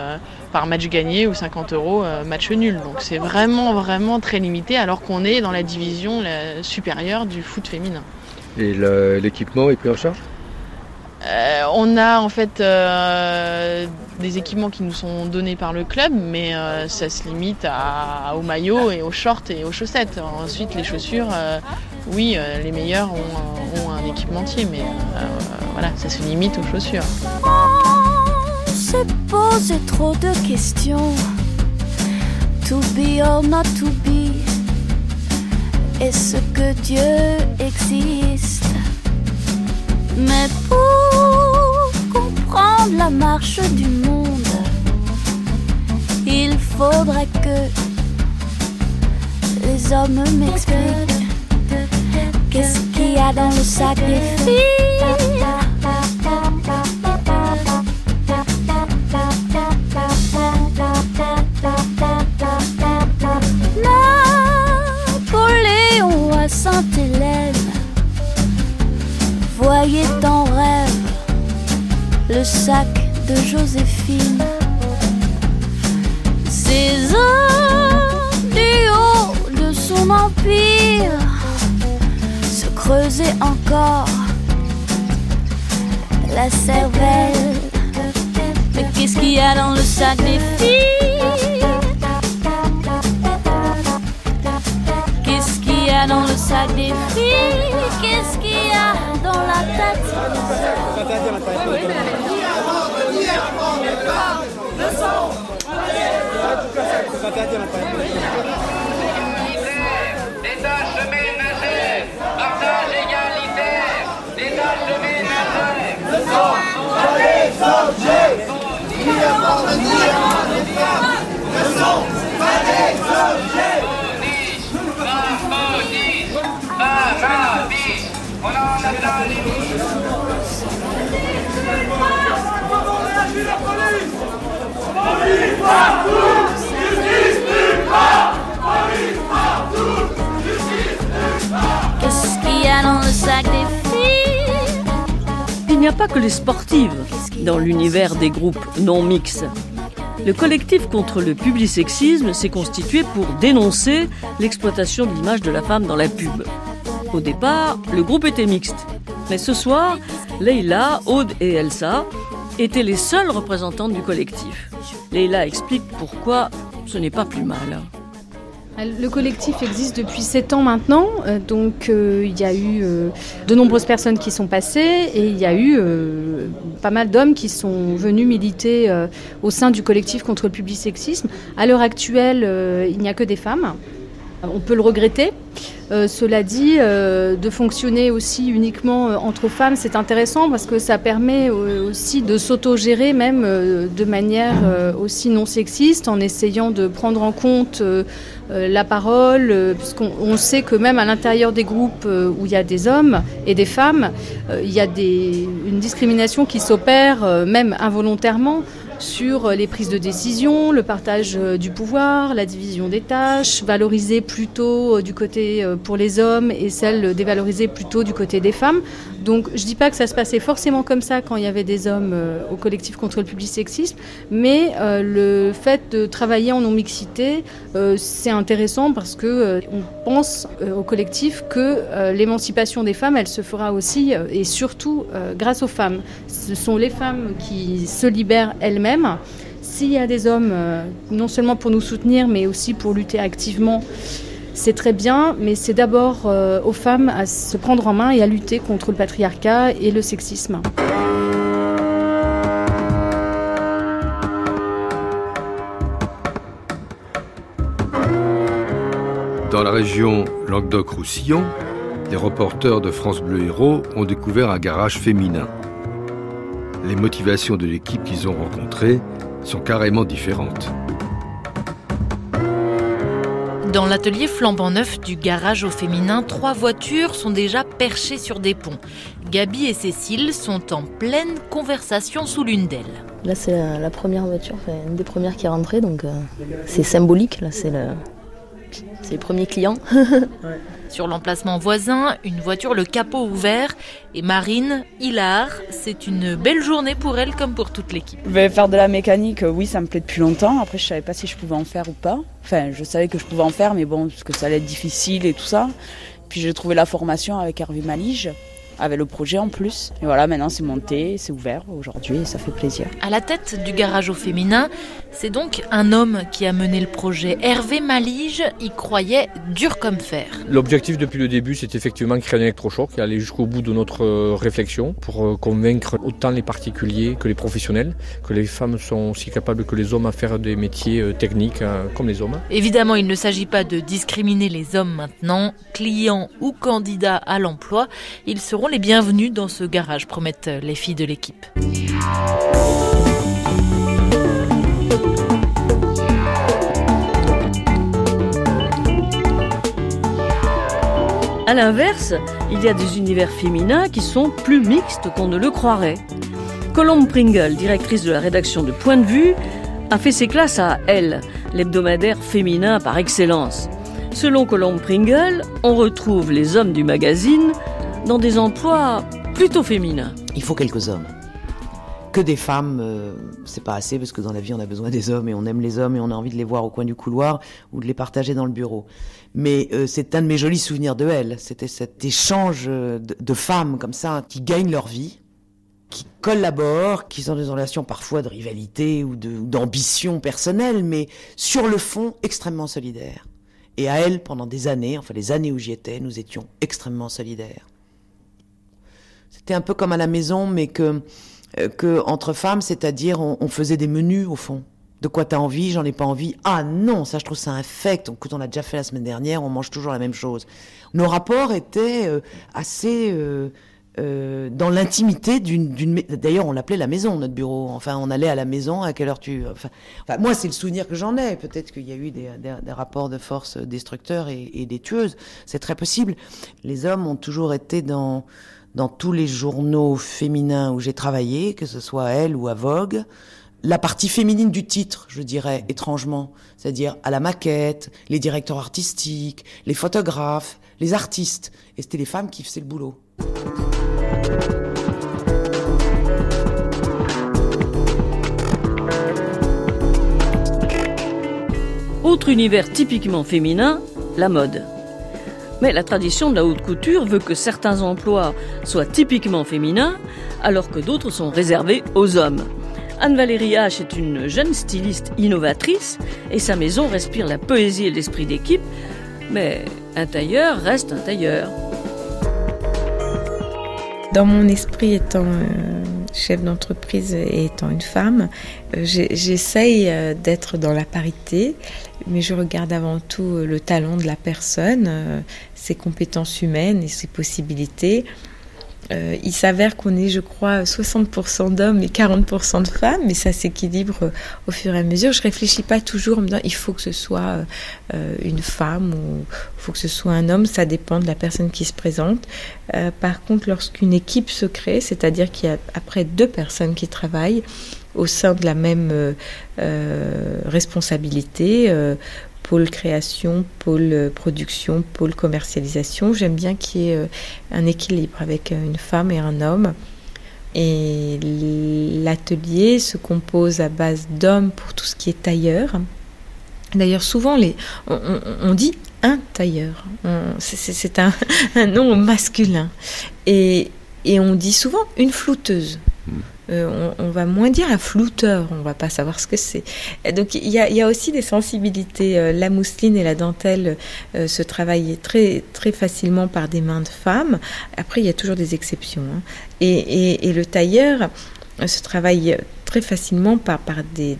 par match gagné ou 50 euros match nul. Donc c'est vraiment, vraiment très limité, alors qu'on est dans la division supérieure du foot féminin. Et l'équipement est pris en charge? Euh, on a en fait euh, des équipements qui nous sont donnés par le club, mais euh, ça se limite à, au maillot et aux shorts et aux chaussettes. Ensuite, les chaussures, oui, les meilleurs ont, ont un équipementier, mais voilà, ça se limite aux chaussures. On se pose trop de questions. To be or not to be. Est-ce que Dieu existe? Mais pour comprendre la marche du monde, il faudrait que les hommes m'expliquent qu'est-ce qu'il y a dans le sac des filles. Voyait en rêve le sac de Joséphine. Ces hommes du haut de son empire se creusaient encore la cervelle. Mais qu'est-ce qu'il y a dans le sac des filles? A dans le sac des filles Qu'est-ce qu'il y a dans la tête? Des Il n'y a pas que les sportives dans l'univers des groupes non mixtes. Le collectif contre le publisexisme s'est constitué pour dénoncer l'exploitation de l'image de la femme dans la pub. Au départ, le groupe était mixte. Mais ce soir, Leïla, Aude et Elsa étaient les seules représentantes du collectif. Leïla explique pourquoi ce n'est pas plus mal. Le collectif existe depuis 7 ans maintenant, euh, donc euh, il y a eu euh, de nombreuses personnes qui sont passées et il y a eu pas mal d'hommes qui sont venus militer au sein du collectif contre le public-sexisme. À l'heure actuelle, il n'y a que des femmes. On peut le regretter. Euh, cela dit, euh, de fonctionner aussi uniquement euh, entre femmes, c'est intéressant parce que ça permet euh, aussi de s'autogérer même euh, de manière euh, aussi non sexiste en essayant de prendre en compte euh, euh, la parole, euh, puisqu'on on sait que même à l'intérieur des groupes euh, où il y a des hommes et des femmes, euh, il y a une discrimination qui s'opère euh, même involontairement sur euh, les prises de décision, le partage euh, du pouvoir, la division des tâches, valoriser plutôt euh, du côté pour les hommes et celle dévalorisée plutôt du côté des femmes. Donc je dis pas que ça se passait forcément comme ça quand il y avait des hommes au collectif contre le public sexisme, mais le fait de travailler en non-mixité, c'est intéressant parce que on pense au collectif que l'émancipation des femmes, elle se fera aussi et surtout grâce aux femmes. Ce sont les femmes qui se libèrent elles-mêmes. S'il y a des hommes, euh, non seulement pour nous soutenir, mais aussi pour lutter activement, c'est très bien, mais c'est d'abord euh, aux femmes à se prendre en main et à lutter contre le patriarcat et le sexisme. Dans la région Languedoc-Roussillon, les reporters de France Bleu Héros ont découvert un garage féminin. Les motivations de l'équipe qu'ils ont rencontrée sont carrément différentes. Dans l'atelier flambant neuf du garage au féminin, trois voitures sont déjà perchées sur des ponts. Gabi et Cécile sont en pleine conversation sous l'une d'elles. Là, c'est la, la première voiture, enfin, une des premières qui est rentrée, donc euh, c'est symbolique. Là, c'est le, c'est les premiers clients. Sur l'emplacement voisin, une voiture le capot ouvert et Marine, hilar, c'est une belle journée pour elle comme pour toute l'équipe. Faire de la mécanique, oui, ça me plaît depuis longtemps. Après, je savais pas si je pouvais en faire ou pas. Enfin, je savais que je pouvais en faire, mais bon, parce que ça allait être difficile et tout ça. Puis j'ai trouvé la formation avec Hervé Malige, avec le projet en plus. Et voilà, maintenant c'est monté, c'est ouvert aujourd'hui et ça fait plaisir. À la tête du garage au féminin, c'est donc un homme qui a mené le projet. Hervé Malige y croyait dur comme fer. L'objectif depuis le début, c'est effectivement de créer un électrochoc et aller jusqu'au bout de notre euh, réflexion pour euh, convaincre autant les particuliers que les professionnels que les femmes sont aussi capables que les hommes à faire des métiers euh, techniques euh, comme les hommes. Évidemment, il ne s'agit pas de discriminer les hommes maintenant, clients ou candidats à l'emploi. Ils seront les bienvenus dans ce garage, promettent les filles de l'équipe. À l'inverse, il y a des univers féminins qui sont plus mixtes qu'on ne le croirait. Colombe Pringle, directrice de la rédaction de Point de Vue, a fait ses classes à Elle, l'hebdomadaire féminin par excellence. Selon Colombe Pringle, on retrouve les hommes du magazine dans des emplois plutôt féminins. Il faut quelques hommes. Que des femmes, euh, c'est pas assez parce que dans la vie on a besoin des hommes et on aime les hommes et on a envie de les voir au coin du couloir ou de les partager dans le bureau. Mais euh, c'est un de mes jolis souvenirs de elle. C'était cet échange euh, de, femmes comme ça qui gagnent leur vie, qui collaborent, qui sont dans des relations parfois de rivalité ou d'ambition personnelle, mais sur le fond extrêmement solidaires. Et à elle, pendant des années, enfin les années où j'y étais, nous étions extrêmement solidaires. Un peu comme à la maison, mais que, euh, que entre femmes, c'est-à-dire on, faisait des menus au fond. De quoi t'as envie, j'en ai pas envie. Ah non, ça je trouve ça infect. Écoute, on l'a déjà fait la semaine dernière, on mange toujours la même chose. Nos rapports étaient euh, assez euh, dans l'intimité d'une, D'ailleurs, on l'appelait la maison, notre bureau. Enfin, on allait à la maison. À quelle heure tu. Enfin, moi, c'est le souvenir que j'en ai. Peut-être qu'il y a eu des, des- des rapports de force destructeurs et, et des tueuses. C'est très possible. Les hommes ont toujours été dans dans tous les journaux féminins où j'ai travaillé, que ce soit à Elle ou à Vogue, la partie féminine du titre, je dirais, étrangement, c'est-à-dire à la maquette, les directeurs artistiques, les photographes, les artistes. Et c'était les femmes qui faisaient le boulot. Autre univers typiquement féminin, la mode. Mais la tradition de la haute couture veut que certains emplois soient typiquement féminins, alors que d'autres sont réservés aux hommes. Anne-Valérie H est une jeune styliste innovatrice et sa maison respire la poésie et l'esprit d'équipe, mais un tailleur reste un tailleur. Dans mon esprit, étant euh, chef d'entreprise et étant une femme, euh, j'essaye euh, d'être dans la parité, mais je regarde avant tout le talent de la personne, ses compétences humaines et ses possibilités. Euh, il s'avère qu'on est, je crois, 60% d'hommes et 40% de femmes, mais ça s'équilibre euh, au fur et à mesure. Je réfléchis pas toujours en me disant il faut que ce soit euh, une femme ou il faut que ce soit un homme. Ça dépend de la personne qui se présente. Par contre, lorsqu'une équipe se crée, c'est-à-dire qu'il y a après deux personnes qui travaillent au sein de la même responsabilité, pôle création, pôle euh, production, pôle commercialisation, j'aime bien qu'il y ait euh, un équilibre avec euh, une femme et un homme. Et l'atelier se compose à base d'hommes pour tout ce qui est tailleur. D'ailleurs, souvent, on, dit un tailleur. C'est- un, nom masculin. Et, et on dit souvent une flouteuse. Euh, on, va moins dire un flouteur, on va pas savoir ce que c'est. Donc il y a, aussi des sensibilités. Euh, La mousseline et la dentelle euh, se travaillent très très facilement par des mains de femmes. Après il y a toujours des exceptions. hein. Et, le tailleur se travaille très facilement par, des,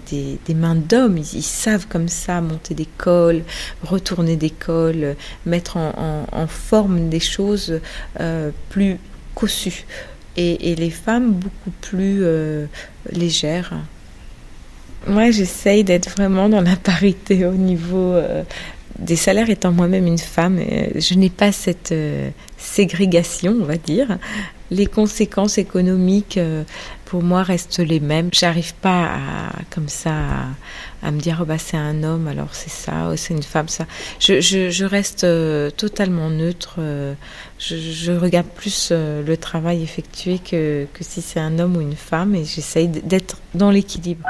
mains d'hommes. Ils, savent comme ça monter des cols, retourner des cols, mettre en, forme des choses plus cossues. Et, les femmes beaucoup plus euh, légères. Moi, j'essaye d'être vraiment dans la parité au niveau euh, des salaires. Étant moi-même une femme, euh, je n'ai pas cette ségrégation, on va dire. Les conséquences économiques, pour moi, restent les mêmes. J'arrive pas à, comme ça, à, me dire, oh, bah, c'est un homme, alors c'est ça, oh, c'est une femme, ça. Je, reste totalement neutre. Je, je regarde plus euh, le travail effectué que, que si c'est un homme ou une femme et j'essaye d'être dans l'équilibre.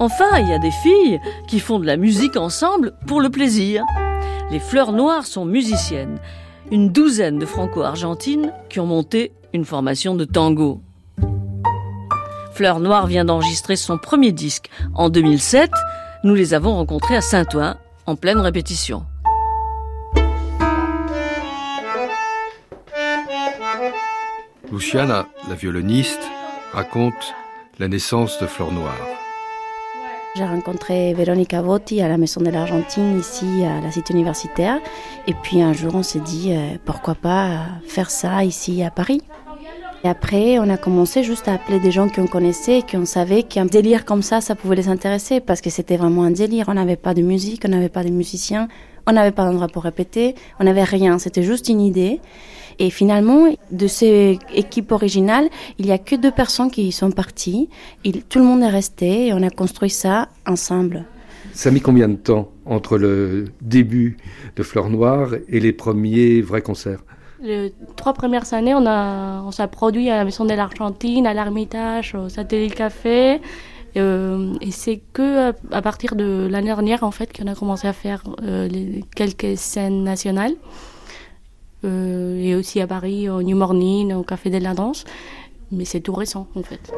Enfin, il y a des filles qui font de la musique ensemble pour le plaisir. Les Fleurs Noires sont musiciennes. Une douzaine de franco-argentines qui ont monté une formation de tango. Fleur Noire vient d'enregistrer son premier disque en 2007. Nous les avons rencontrées à Saint-Ouen, en pleine répétition. Luciana, la violoniste, raconte la naissance de Fleur Noire. J'ai rencontré Véronica Votti à la Maison de l'Argentine, ici à la cité universitaire. Et puis un jour, on s'est dit, euh, pourquoi pas faire ça ici à Paris et après, on a commencé juste à appeler des gens qu'on connaissait, qu'on savait qu'un délire comme ça, ça pouvait les intéresser, parce que c'était vraiment un délire. On n'avait pas de musique, on n'avait pas de musiciens, on n'avait pas d'endroit pour répéter, on n'avait rien. C'était juste une idée. Et finalement, de ces équipes originales, il n'y a que deux personnes qui sont parties. Il, tout le monde est resté et on a construit ça ensemble. Ça a mis combien de temps entre le début de Fleur Noire et les premiers vrais concerts? Les trois premières années, on, a, on s'est produit à la Maison de l'Argentine, à l'Ermitage, au Satellite Café. Euh, et c'est que à, partir de l'année dernière, en fait, qu'on a commencé à faire euh, les, quelques scènes nationales. Euh, et aussi à Paris, au New Morning, au Café de la Danse. Mais c'est tout récent, en fait.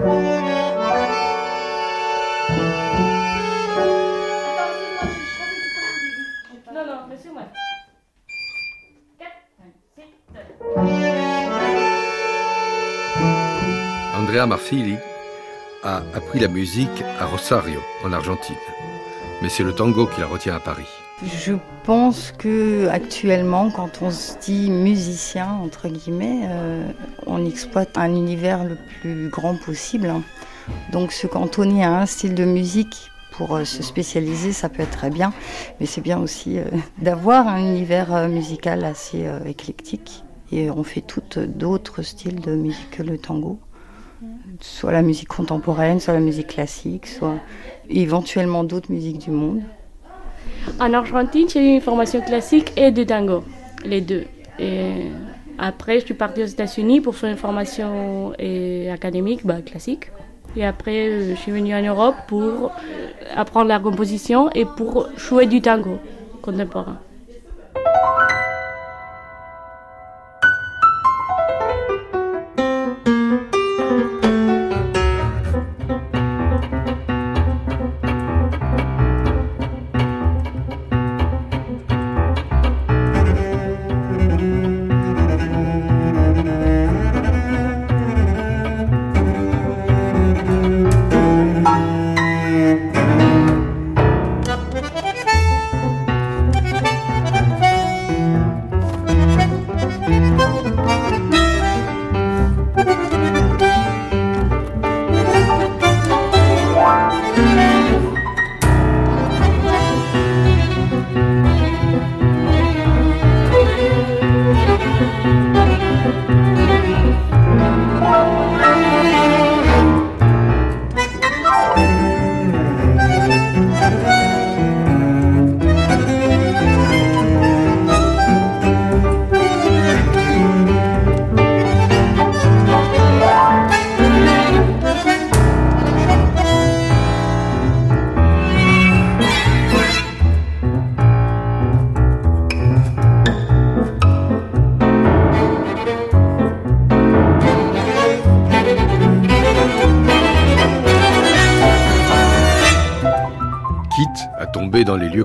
Andrea Marfili a appris la musique à Rosario, en Argentine. Mais c'est le tango qui la retient à Paris. Je pense que actuellement, quand on se dit musicien entre guillemets, euh, on exploite un univers le plus grand possible. Donc se cantonner à un style de musique pour euh, se spécialiser, ça peut être très bien, mais c'est bien aussi euh, d'avoir un univers musical assez éclectique. Et on fait toutes d'autres styles de musique que le tango soit la musique contemporaine, soit la musique classique, soit éventuellement d'autres musiques du monde. En Argentine, j'ai eu une formation classique et de tango, les deux. Et après, je suis partie aux États-Unis pour faire une formation académique, bah, classique. Et après, euh, je suis venue en Europe pour apprendre la composition et pour jouer du tango contemporain.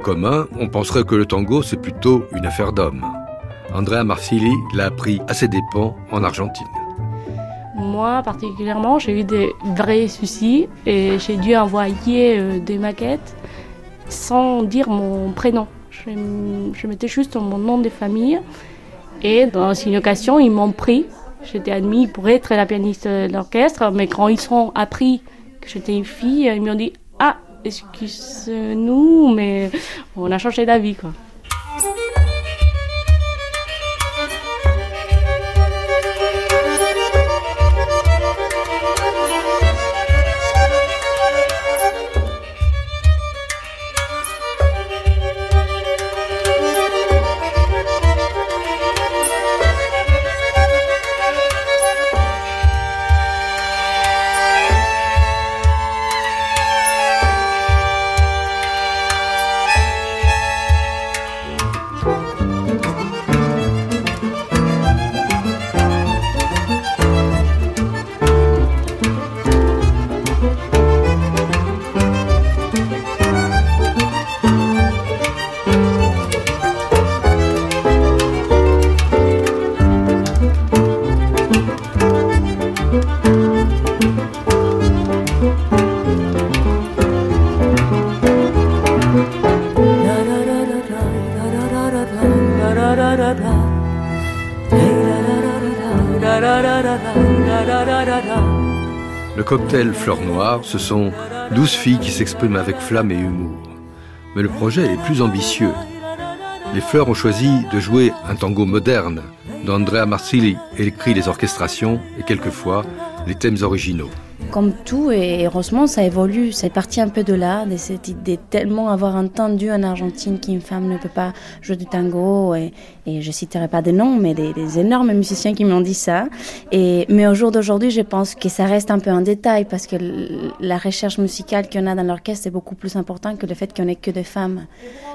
Communs, on penserait que le tango, c'est plutôt une affaire d'hommes. Andrea Marsili l'a appris à ses dépens en Argentine. Moi, particulièrement, j'ai eu des vrais soucis et j'ai dû envoyer euh, des maquettes sans dire mon prénom. Je, mettais juste mon nom de famille et dans une occasion, ils m'ont pris. J'étais admis pour être la pianiste de l'orchestre, mais quand ils ont appris que j'étais une fille, ils m'ont dit excuse-nous, mais on a changé d'avis, quoi. Le cocktail Fleur Noire, ce sont 12 filles qui s'expriment avec flamme et humour. Mais le projet est plus ambitieux. Les Fleurs ont choisi de jouer un tango moderne, dont Andrea Marsili écrit les orchestrations et quelquefois les thèmes originaux. Comme tout, et heureusement, ça évolue. C'est parti un peu de là, de cette idée tellement avoir entendu en Argentine qu'une femme ne peut pas jouer du tango et et je citerai pas de noms, mais des, des énormes musiciens qui m'ont dit ça. Et, mais au jour d'aujourd'hui, je pense que ça reste un peu un détail parce que la recherche musicale qu'on a dans l'orchestre est beaucoup plus importante que le fait qu'on ait que des femmes.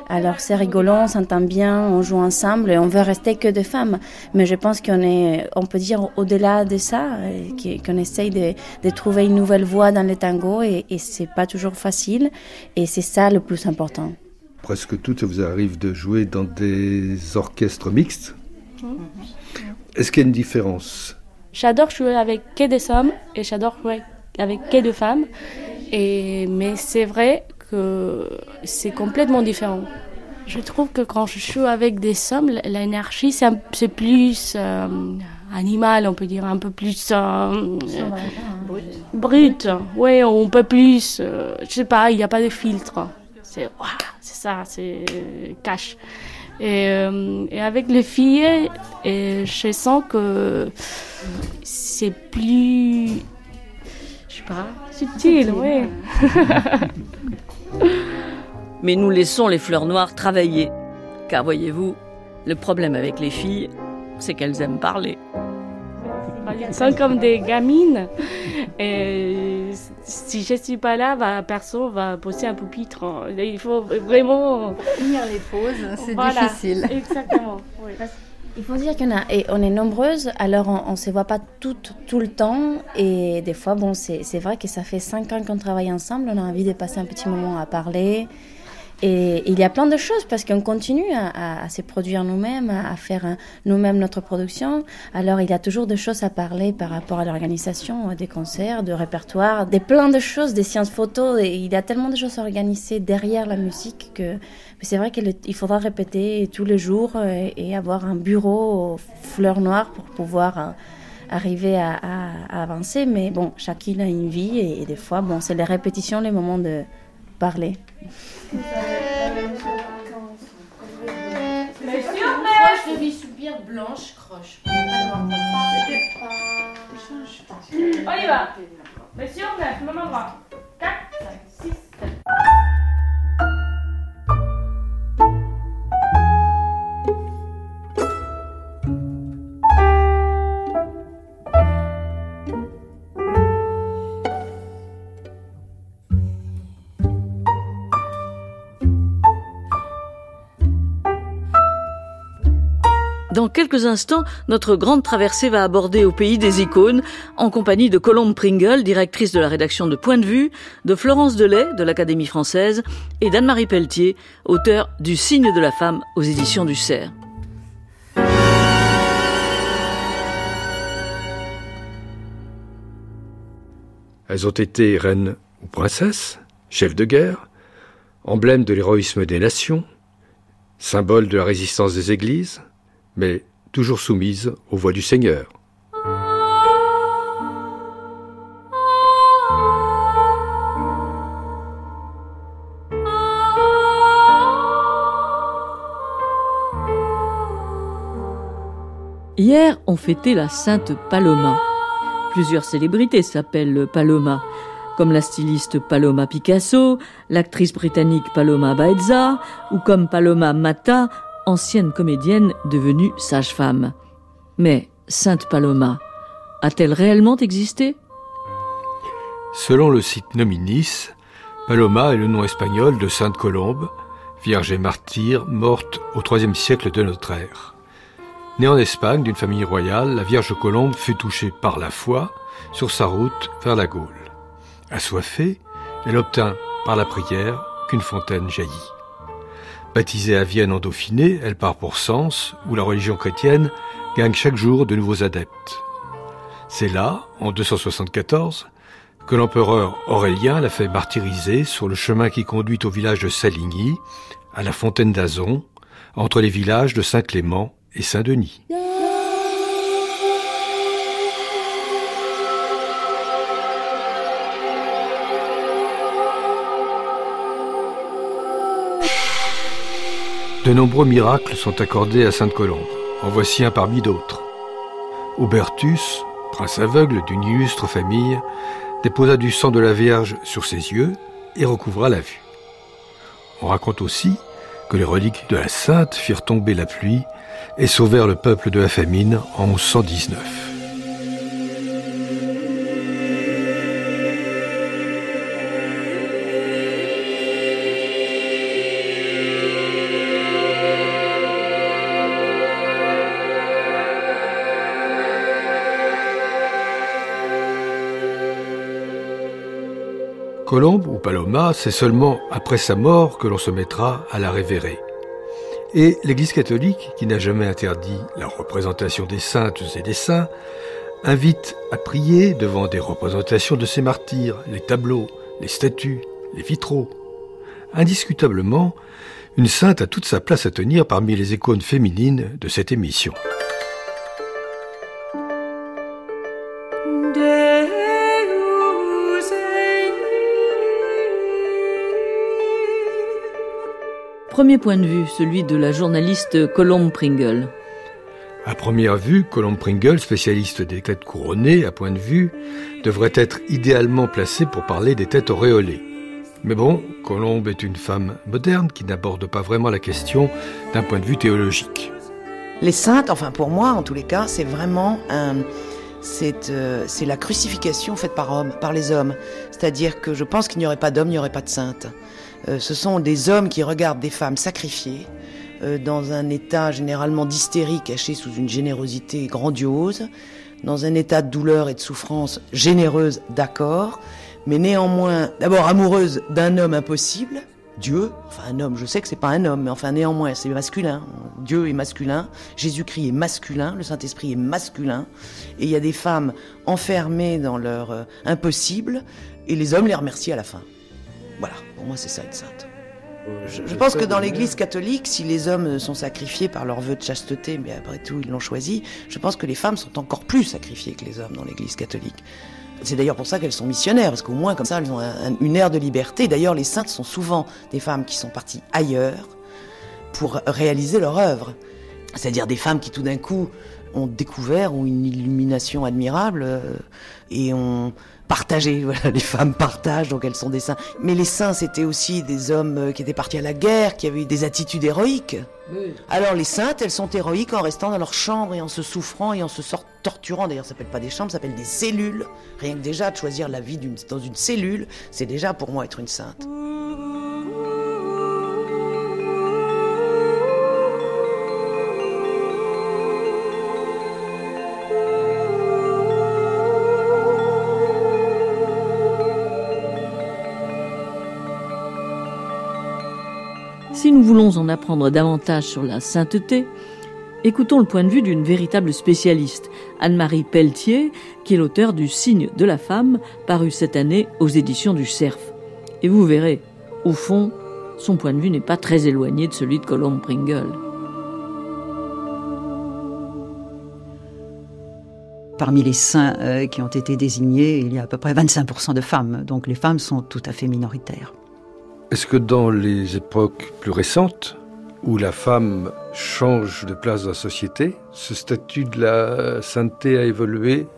Alors c'est rigolant, on s'entend bien, on joue ensemble et on veut rester que des femmes. Mais je pense qu'on est, on peut dire au-delà de ça, qu'on essaye de, de trouver une nouvelle voix dans le tango et, et c'est pas toujours facile et c'est ça le plus important. Presque toutes vous arrive de jouer dans des orchestres mixtes. Est-ce qu'il y a une différence? J'adore jouer avec que des hommes et j'adore jouer avec que des femmes. Et, mais c'est vrai que c'est complètement différent. Je trouve que quand je joue avec des hommes, l'énergie c'est plus euh, animal, on peut dire un peu plus euh, brut. Ouais, on peut plus. Euh, je sais pas, il n'y a pas de filtre. C'est c'est ça, c'est cash. Et, euh, et, avec les filles, et je sens que c'est plus, je sais pas, subtil, oui. Mais nous laissons les fleurs noires travailler. Car voyez-vous, le problème avec les filles, c'est qu'elles aiment parler. Sont comme des gamines. Et si je ne suis pas là, bah, personne va poser un pupitre. Il faut vraiment. Tenir les pauses, c'est difficile. Exactement. Il faut dire qu'on est, on est nombreuses, alors on ne se voit pas toutes tout le temps. Et des fois, bon, c'est vrai que ça fait cinq ans qu'on travaille ensemble. On a envie de passer un petit moment à parler. Et il y a plein de choses parce qu'on continue à, se produire nous-mêmes, à, faire nous-mêmes notre production. Alors il y a toujours des choses à parler par rapport à l'organisation des concerts, de répertoires, des plein de choses, des sciences photos. Il y a tellement de choses organisées derrière la musique que c'est vrai qu'il faudra répéter tous les jours et, et avoir un bureau fleurs noires pour pouvoir arriver à, avancer. Mais bon, chacune a une vie et, et des fois, bon, c'est les répétitions, les moments de parler. Croche de soupir blanche, croche. On y va. Monsieur, 9, même endroit. 4, 5, quelques instants, notre grande traversée va aborder au pays des icônes, en compagnie de Colombe Pringle, directrice de la rédaction de Point de Vue, de Florence Delay, de l'Académie française, et d'Anne-Marie Pelletier, auteur du Signe de la femme aux éditions du Cerf. Elles ont été reines ou princesses, chefs de guerre, emblèmes de l'héroïsme des nations, symboles de la résistance des églises, mais toujours soumise aux voix du Seigneur. Hier, on fêtait la Sainte Paloma. Plusieurs célébrités s'appellent Paloma, comme la styliste Paloma Picasso, l'actrice britannique Paloma Baeza, ou comme Paloma Mata, ancienne comédienne devenue sage-femme. Mais Sainte Paloma a-t-elle réellement existé? Selon le site Nominis, Paloma est le nom espagnol de Sainte Colombe, vierge et martyre morte au IIIe siècle de notre ère. Née en Espagne d'une famille royale, la Vierge Colombe fut touchée par la foi sur sa route vers la Gaule. Assoiffée, elle obtint par la prière qu'une fontaine jaillit. Baptisée à Vienne en Dauphiné, elle part pour Sens, où la religion chrétienne gagne chaque jour de nouveaux adeptes. C'est là, en 274, que l'empereur Aurélien la fait martyriser sur le chemin qui conduit au village de Saligny, à la fontaine d'Azon, entre les villages de Saint-Clément et Saint-Denis. De nombreux miracles sont accordés à Sainte Colombe. En voici un parmi d'autres. Hubertus, prince aveugle d'une illustre famille, déposa du sang de la Vierge sur ses yeux et recouvra la vue. On raconte aussi que les reliques de la sainte firent tomber la pluie et sauvèrent le peuple de la famine en 1119. Colombe ou Paloma, c'est seulement après sa mort que l'on se mettra à la révérer. Et l'Église catholique, qui n'a jamais interdit la représentation des saintes et des saints, invite à prier devant des représentations de ces martyrs, les tableaux, les statues, les vitraux. Indiscutablement, une sainte a toute sa place à tenir parmi les icônes féminines de cette émission. Premier point de vue, celui de la journaliste Colombe Pringle. À première vue, Colombe Pringle, spécialiste des têtes couronnées à point de vue, devrait être idéalement placée pour parler des têtes auréolées. Mais bon, Colombe est une femme moderne qui n'aborde pas vraiment la question d'un point de vue théologique. Les saintes, enfin pour moi en tous les cas, c'est vraiment un, c'est euh, c'est la crucifixion faite par homme, par les hommes. C'est-à-dire que je pense qu'il n'y aurait pas d'hommes, il n'y aurait pas de saintes. Euh, ce sont des hommes qui regardent des femmes sacrifiées euh, dans un état généralement d'hystérie caché sous une générosité grandiose, dans un état de douleur et de souffrance généreuse, d'accord, mais néanmoins d'abord amoureuse d'un homme impossible, Dieu, enfin un homme, je sais que c'est pas un homme, mais enfin néanmoins c'est masculin. Dieu est masculin, Jésus-Christ est masculin, le Saint-Esprit est masculin, et il y a des femmes enfermées dans leur euh, impossible, et les hommes les remercient à la fin. Voilà, pour moi c'est ça une sainte. Je, je pense que dans l'Église catholique, si les hommes sont sacrifiés par leur vœu de chasteté, mais après tout ils l'ont choisi, je pense que les femmes sont encore plus sacrifiées que les hommes dans l'Église catholique. C'est d'ailleurs pour ça qu'elles sont missionnaires, parce qu'au moins comme ça elles ont un- une ère de liberté. D'ailleurs les saintes sont souvent des femmes qui sont parties ailleurs pour réaliser leur œuvre. C'est-à-dire des femmes qui tout d'un coup ont découvert, ont une illumination admirable euh, et ont partagé. Voilà, les femmes partagent, donc elles sont des saints. Mais les saints, c'était aussi des hommes euh, qui étaient partis à la guerre, qui avaient eu des attitudes héroïques. Alors les saintes, elles sont héroïques en restant dans leur chambre et en se souffrant et en se sort- torturant. D'ailleurs, ça s'appelle pas des chambres, ça s'appelle des cellules. Rien que déjà de choisir la vie dans une cellule, c'est déjà pour moi être une sainte. Si nous voulons en apprendre davantage sur la sainteté, écoutons le point de vue d'une véritable spécialiste, Anne-Marie Pelletier, qui est l'auteur du Signe de la femme, paru cette année aux éditions du Cerf. Et vous verrez, au fond, son point de vue n'est pas très éloigné de celui de Colombe Pringle. Parmi les saints euh, qui ont été désignés, il y a à peu près 25% de femmes, donc les femmes sont tout à fait minoritaires. Est-ce que dans les époques plus récentes, où la femme change de place dans la société, ce statut de la sainteté a évolué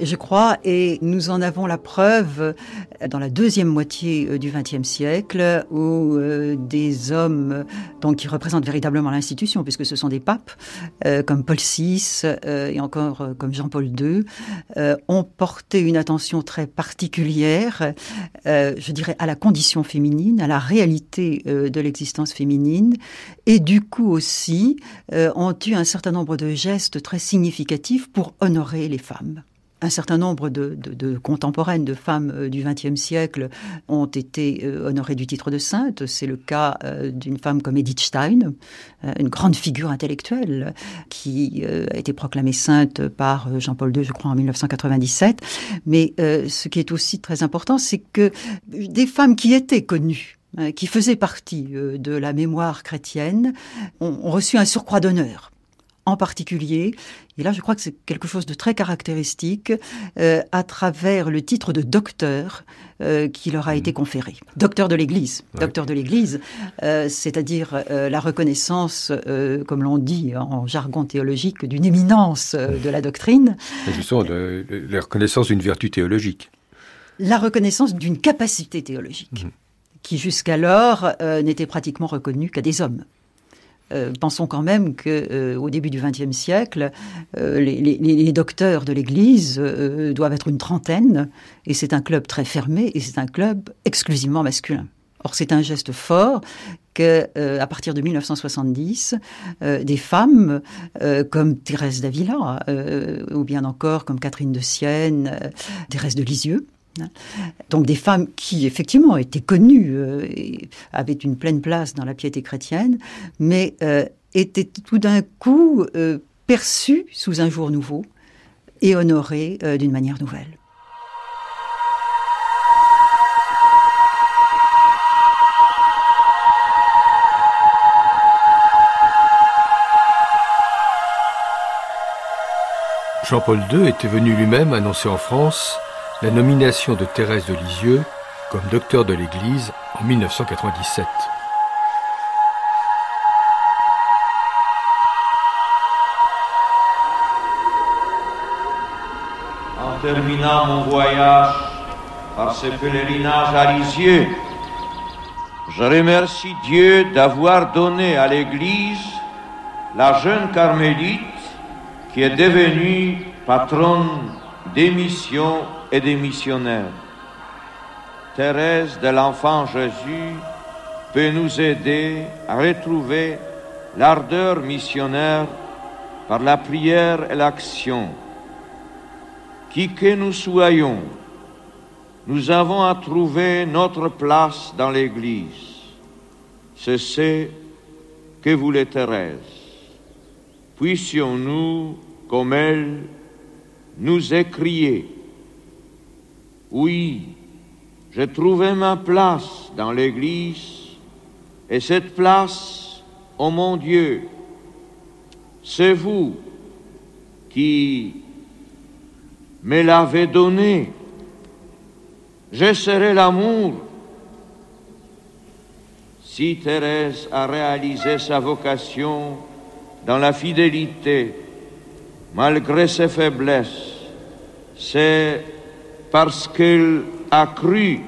Je crois, et nous en avons la preuve dans la deuxième moitié euh, du XXe siècle, où euh, des hommes donc, qui représentent véritablement l'institution, puisque ce sont des papes, euh, comme Paul VI et encore comme Jean-Paul II, ont porté une attention très particulière, je dirais, à la condition féminine, à la réalité de l'existence féminine, et du coup aussi ont eu un certain nombre de gestes très significatifs pour honorer les femmes. Un certain nombre de, contemporaines, de femmes euh, du XXe siècle ont été euh, honorées du titre de sainte. C'est le cas euh, d'une femme comme Edith Stein, une grande figure intellectuelle qui a été proclamée sainte par Jean-Paul II, je crois, en 1997. Mais ce qui est aussi très important, c'est que des femmes qui étaient connues, hein, qui faisaient partie de la mémoire chrétienne, ont reçu un surcroît d'honneur en particulier, et là je crois que c'est quelque chose de très caractéristique, euh, à travers le titre de docteur euh, qui leur a été conféré. Docteur de l'Église. Docteur de l'Église, euh, c'est-à-dire la reconnaissance, comme l'on dit en jargon théologique, d'une éminence de la doctrine. Justement, la reconnaissance d'une vertu théologique. la reconnaissance d'une capacité théologique qui jusqu'alors euh, n'était pratiquement reconnue qu'à des hommes. Euh, pensons quand même que euh, au début du XXe siècle, euh, les, docteurs de l'Église doivent être une trentaine, et c'est un club très fermé, et c'est un club exclusivement masculin. Or, c'est un geste fort que, à partir de 1970, euh, des femmes comme Thérèse d'Avila, ou bien encore comme Catherine de Sienne, Thérèse de Lisieux, donc des femmes qui effectivement étaient connues euh, et avaient une pleine place dans la piété chrétienne, mais euh, étaient tout d'un coup euh, perçues sous un jour nouveau et honorées d'une manière nouvelle. Jean-Paul II était venu lui-même annoncer en France la nomination de Thérèse de Lisieux comme docteur de l'Église en 1997. En terminant mon voyage par ce pèlerinage à Lisieux, je remercie Dieu d'avoir donné à l'Église la jeune carmélite qui est devenue patronne des missions et des missionnaires. Thérèse de l'Enfant Jésus peut nous aider à retrouver l'ardeur missionnaire par la prière et l'action. Qui que nous soyons, nous avons à trouver notre place dans l'Église. C'est ce que voulait Thérèse. Puissions-nous, comme elle, nous écrier, oui, j'ai trouvé ma place dans l'Église, et cette place, oh mon Dieu, c'est vous qui me l'avez donnée. Je serai l'amour. Si Thérèse a réalisé sa vocation dans la fidélité, malgré ses faiblesses, c'est parce qu'elle a cru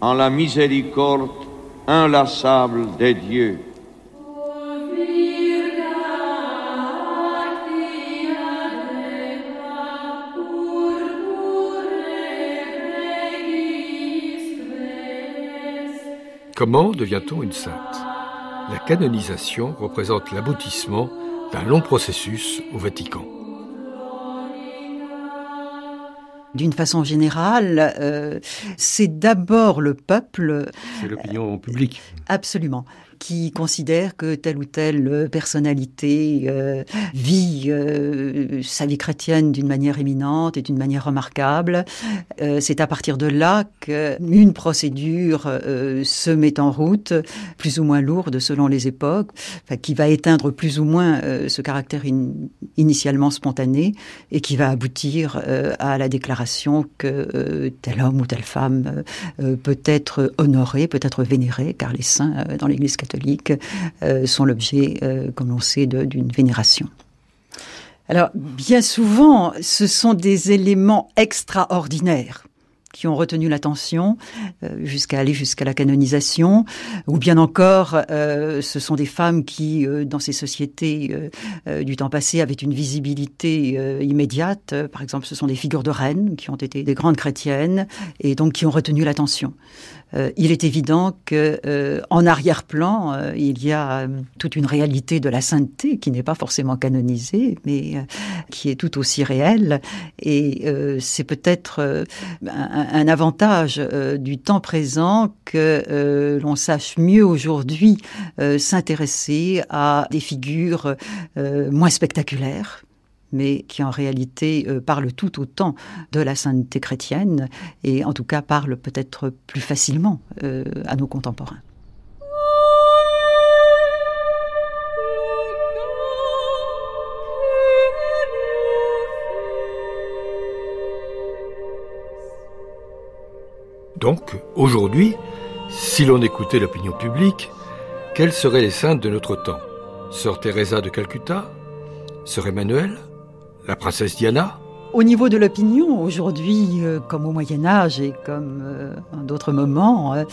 en la miséricorde inlassable de Dieu. Comment devient-on une sainte? La canonisation représente l'aboutissement d'un long processus au Vatican. D'une façon générale, euh, c'est d'abord le peuple. C'est l'opinion publique. Absolument. Qui considère que telle ou telle personnalité euh, vit euh, sa vie chrétienne d'une manière éminente et d'une manière remarquable. Euh, c'est à partir de là qu'une procédure euh, se met en route, plus ou moins lourde selon les époques, qui va éteindre plus ou moins euh, ce caractère in- initialement spontané et qui va aboutir euh, à la déclaration que euh, tel homme ou telle femme euh, peut être honoré, peut être vénéré, car les saints euh, dans l'Église catholique euh, sont l'objet, euh, comme on sait, d'une vénération. Alors, bien souvent, ce sont des éléments extraordinaires qui ont retenu l'attention euh, jusqu'à aller jusqu'à la canonisation, ou bien encore, ce sont des femmes qui, dans ces sociétés du temps passé, avaient une visibilité immédiate. Par exemple, ce sont des figures de reines qui ont été des grandes chrétiennes et donc qui ont retenu l'attention. Euh, il est évident que euh, en arrière-plan, euh, il y a euh, toute une réalité de la sainteté qui n'est pas forcément canonisée, mais qui est tout aussi réelle. Et c'est peut-être un, avantage du temps présent que l'on sache mieux aujourd'hui s'intéresser à des figures moins spectaculaires mais qui en réalité euh, parle tout autant de la sainteté chrétienne et en tout cas parle peut-être plus facilement euh, à nos contemporains. Donc, aujourd'hui, si l'on écoutait l'opinion publique, quelles seraient les saintes de notre temps? Sœur Teresa de Calcutta? Sœur Emmanuel la princesse Diana Au niveau de l'opinion, aujourd'hui, euh, comme au Moyen Âge et comme euh, d'autres moments, euh,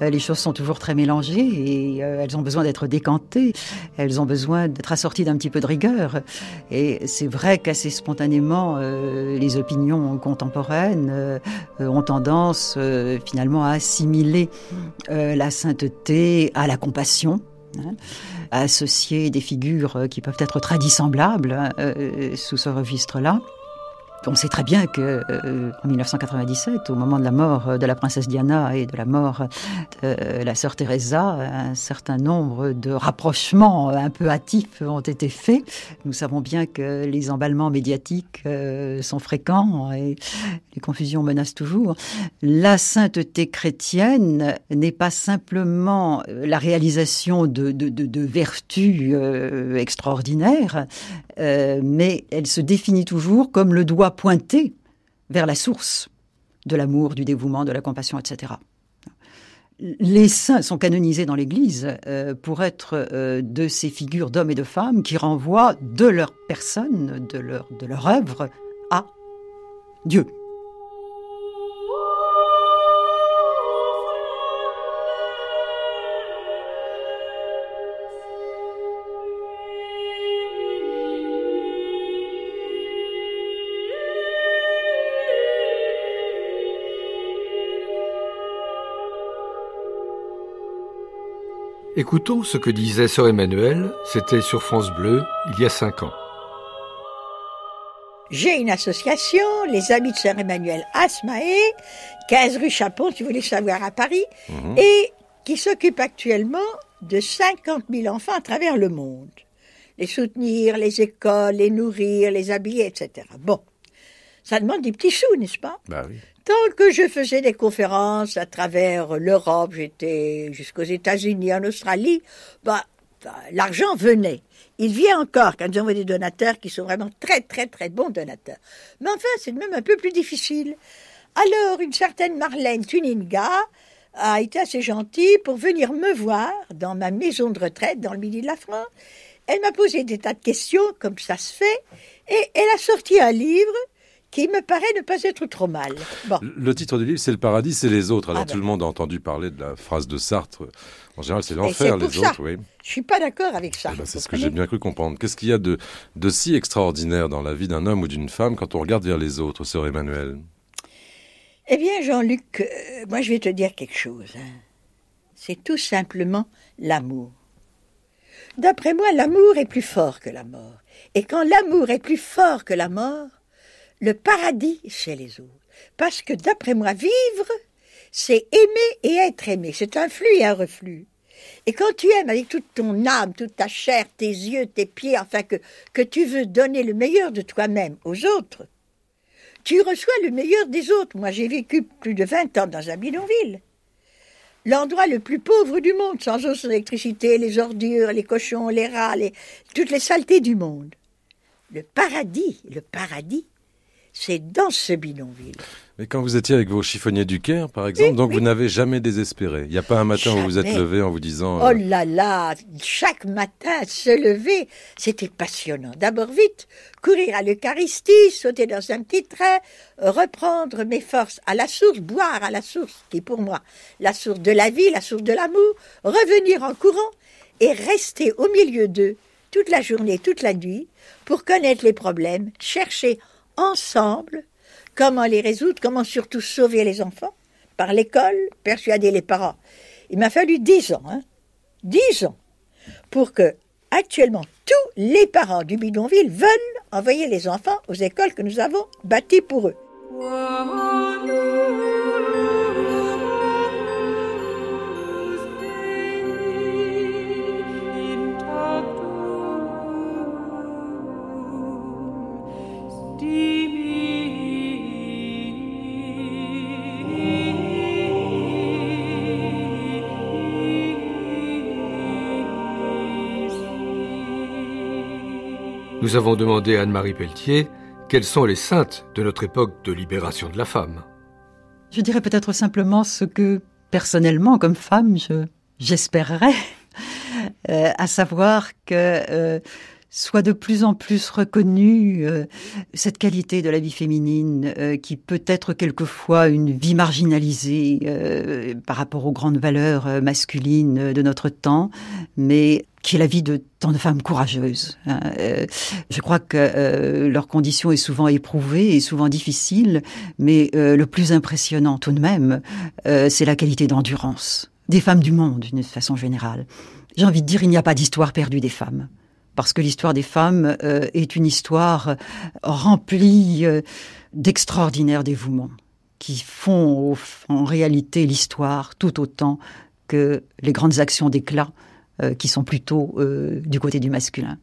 les choses sont toujours très mélangées et elles ont besoin d'être décantées, elles ont besoin d'être assorties d'un petit peu de rigueur. Et c'est vrai qu'assez spontanément, les opinions contemporaines ont tendance finalement à assimiler la sainteté à la compassion. Hein, associer des figures qui peuvent être très dissemblables hein, sous ce registre-là. On sait très bien que euh, en 1997, au moment de la mort de la princesse Diana et de la mort de la sœur Teresa, un certain nombre de rapprochements un peu hâtifs ont été faits. Nous savons bien que les emballements médiatiques euh, sont fréquents et les confusions menacent toujours. La sainteté chrétienne n'est pas simplement la réalisation de, de, de, de vertus euh, extraordinaires, mais elle se définit toujours comme le doigt pointer vers la source de l'amour, du dévouement, de la compassion, etc. Les saints sont canonisés dans l'Église euh, pour être euh, de ces figures d'hommes et de femmes qui renvoient de leur personne, de leur, de leur œuvre, à Dieu. Écoutons ce que disait Sœur Emmanuel, c'était sur France Bleu, il y a cinq ans. J'ai une association, les Amis de Sœur Emmanuel Asmae, 15 rue Chapon, si vous voulez savoir, à Paris, Mhm. et qui s'occupe actuellement de 50 000 enfants à travers le monde. Les soutenir, les écoles, les nourrir, les habiller, etc. Bon, ça demande des petits sous, n'est-ce pas? Bah oui. Tant que je faisais des conférences à travers l'Europe, j'étais jusqu'aux États-Unis, en Australie, bah, bah, l'argent venait. Il vient encore quand j'envoie des donateurs qui sont vraiment très, très, très bons donateurs. Mais enfin, c'est même un peu plus difficile. Alors, une certaine Marlène Tuninga a été assez gentille pour venir me voir dans ma maison de retraite dans le midi de la France. Elle m'a posé des tas de questions, comme ça se fait, et elle a sorti un livre qui me paraît ne pas être trop mal. Bon. Le titre du livre, c'est Le paradis, c'est les autres. Alors Ah ben. tout le monde a entendu parler de la phrase de Sartre. En général, c'est l'enfer, les ça. autres. Oui. Je suis pas d'accord avec ça. Eh ben, c'est ce que j'ai bien cru comprendre. Qu'est-ce qu'il y a de, de si extraordinaire dans la vie d'un homme ou d'une femme quand on regarde vers les autres, sœur Emmanuel Eh bien, Jean-Luc, euh, moi je vais te dire quelque chose. hein. C'est tout simplement l'amour. D'après moi, l'amour est plus fort que la mort. Et quand l'amour est plus fort que la mort, le paradis, c'est les autres. Parce que d'après moi, vivre, c'est aimer et être aimé. C'est un flux et un reflux. Et quand tu aimes avec toute ton âme, toute ta chair, tes yeux, tes pieds, enfin que, tu veux donner le meilleur de toi-même aux autres, tu reçois le meilleur des autres. Moi, j'ai vécu plus de 20 ans dans un bidonville. L'endroit le plus pauvre du monde, sans eau, sans électricité, les ordures, les cochons, les rats, toutes les saletés du monde. Le paradis, le paradis, c'est dans ce bidonville. Mais quand vous étiez avec vos chiffonniers du Caire, par exemple, donc vous n'avez jamais désespéré. Il n'y a pas un matin où vous vous êtes levé en vous disant... Oh euh, là là, chaque matin, se lever, c'était passionnant. D'abord vite, courir à l'Eucharistie, sauter dans un petit train, reprendre mes forces à la source, boire à la source, qui est pour moi la source de la vie, la source de l'amour, revenir en courant et rester au milieu d'eux toute la journée, toute la nuit, pour connaître les problèmes, chercher ensemble comment les résoudre, comment surtout sauver les enfants, par l'école, persuader les parents. Il m'a fallu dix ans, hein, dix ans, pour que, actuellement, tous les parents du bidonville veulent envoyer les enfants aux écoles que nous avons bâties pour eux. Nous avons demandé à Anne-Marie Pelletier quelles sont les saintes de notre époque de libération de la femme. Je dirais peut-être simplement ce que personnellement, comme femme, je, j'espérerais, euh, à savoir que euh, soit de plus en plus reconnue euh, cette qualité de la vie féminine euh, qui peut être quelquefois une vie marginalisée euh, par rapport aux grandes valeurs euh, masculines de notre temps, mais qui est la vie de tant de femmes courageuses. hein. Euh, je crois que euh, leur condition est souvent éprouvée et souvent difficile, mais euh, le plus impressionnant tout de même, euh, c'est la qualité d'endurance des femmes du monde d'une façon générale. J'ai envie de dire, il n'y a pas d'histoire perdue des femmes parce que l'histoire des femmes euh, est une histoire remplie euh, d'extraordinaires dévouements qui font au- en réalité l'histoire tout autant que les grandes actions d'éclat euh, qui sont plutôt euh, du côté du masculin.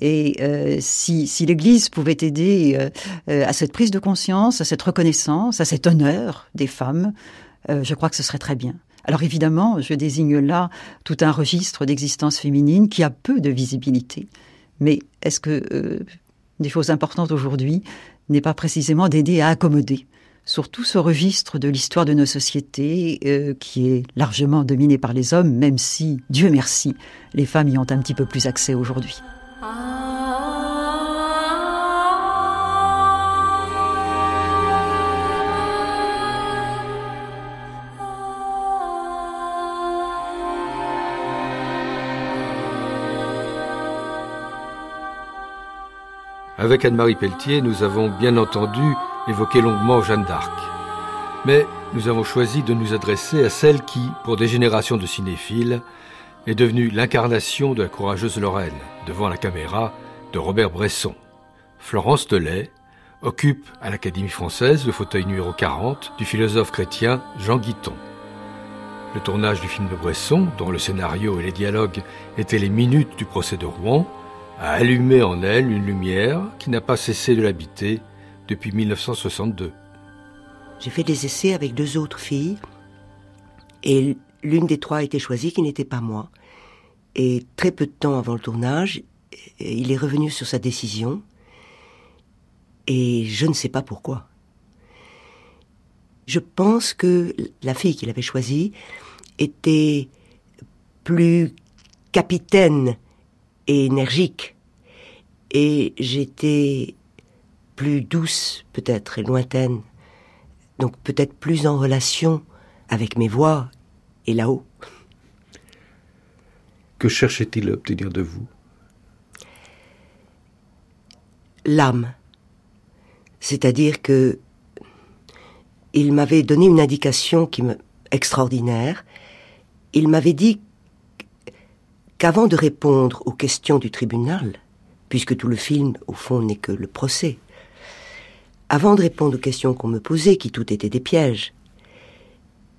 Et euh, si, l'Église pouvait aider euh, euh, à cette prise de conscience, à cette reconnaissance, à cet honneur des femmes, euh, je crois que ce serait très bien. Alors évidemment, je désigne là tout un registre d'existence féminine qui a peu de visibilité. Mais est-ce que euh, des choses importantes aujourd'hui n'est pas précisément d'aider à accommoder? Surtout ce registre de l'histoire de nos sociétés euh, qui est largement dominé par les hommes, même si, Dieu merci, les femmes y ont un petit peu plus accès aujourd'hui. Avec Anne-Marie Pelletier, nous avons bien entendu évoqué longuement Jeanne d'Arc. Mais nous avons choisi de nous adresser à celle qui, pour des générations de cinéphiles, est devenue l'incarnation de la courageuse Lorraine, devant la caméra de Robert Bresson. Florence Delay occupe à l'Académie française le fauteuil numéro 40 du philosophe chrétien Jean Guiton. Le tournage du film de Bresson, dont le scénario et les dialogues étaient les minutes du procès de Rouen, a allumé en elle une lumière qui n'a pas cessé de l'habiter depuis 1962. J'ai fait des essais avec deux autres filles et l'une des trois a été choisie qui n'était pas moi. Et très peu de temps avant le tournage, il est revenu sur sa décision et je ne sais pas pourquoi. Je pense que la fille qu'il avait choisie était plus capitaine et énergique et j'étais plus douce peut-être et lointaine donc peut-être plus en relation avec mes voix et là-haut. Que cherchait-il à obtenir de vous? L'âme. C'est-à-dire que il m'avait donné une indication qui me extraordinaire. Il m'avait dit qu'avant de répondre aux questions du tribunal, puisque tout le film au fond n'est que le procès, avant de répondre aux questions qu'on me posait, qui toutes étaient des pièges,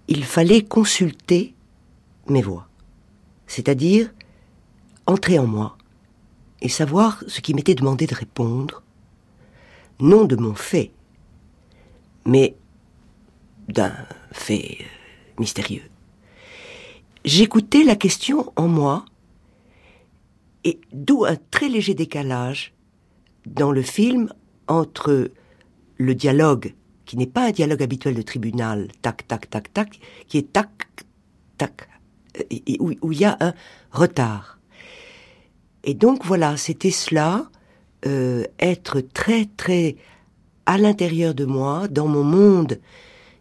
il fallait consulter mes voix, c'est-à-dire entrer en moi et savoir ce qui m'était demandé de répondre, non de mon fait, mais d'un fait mystérieux. J'écoutais la question en moi, et d'où un très léger décalage dans le film entre le dialogue, qui n'est pas un dialogue habituel de tribunal, tac, tac, tac, tac, qui est tac, tac, où où il y a un retard. Et donc voilà, c'était cela, euh, être très, très à l'intérieur de moi, dans mon monde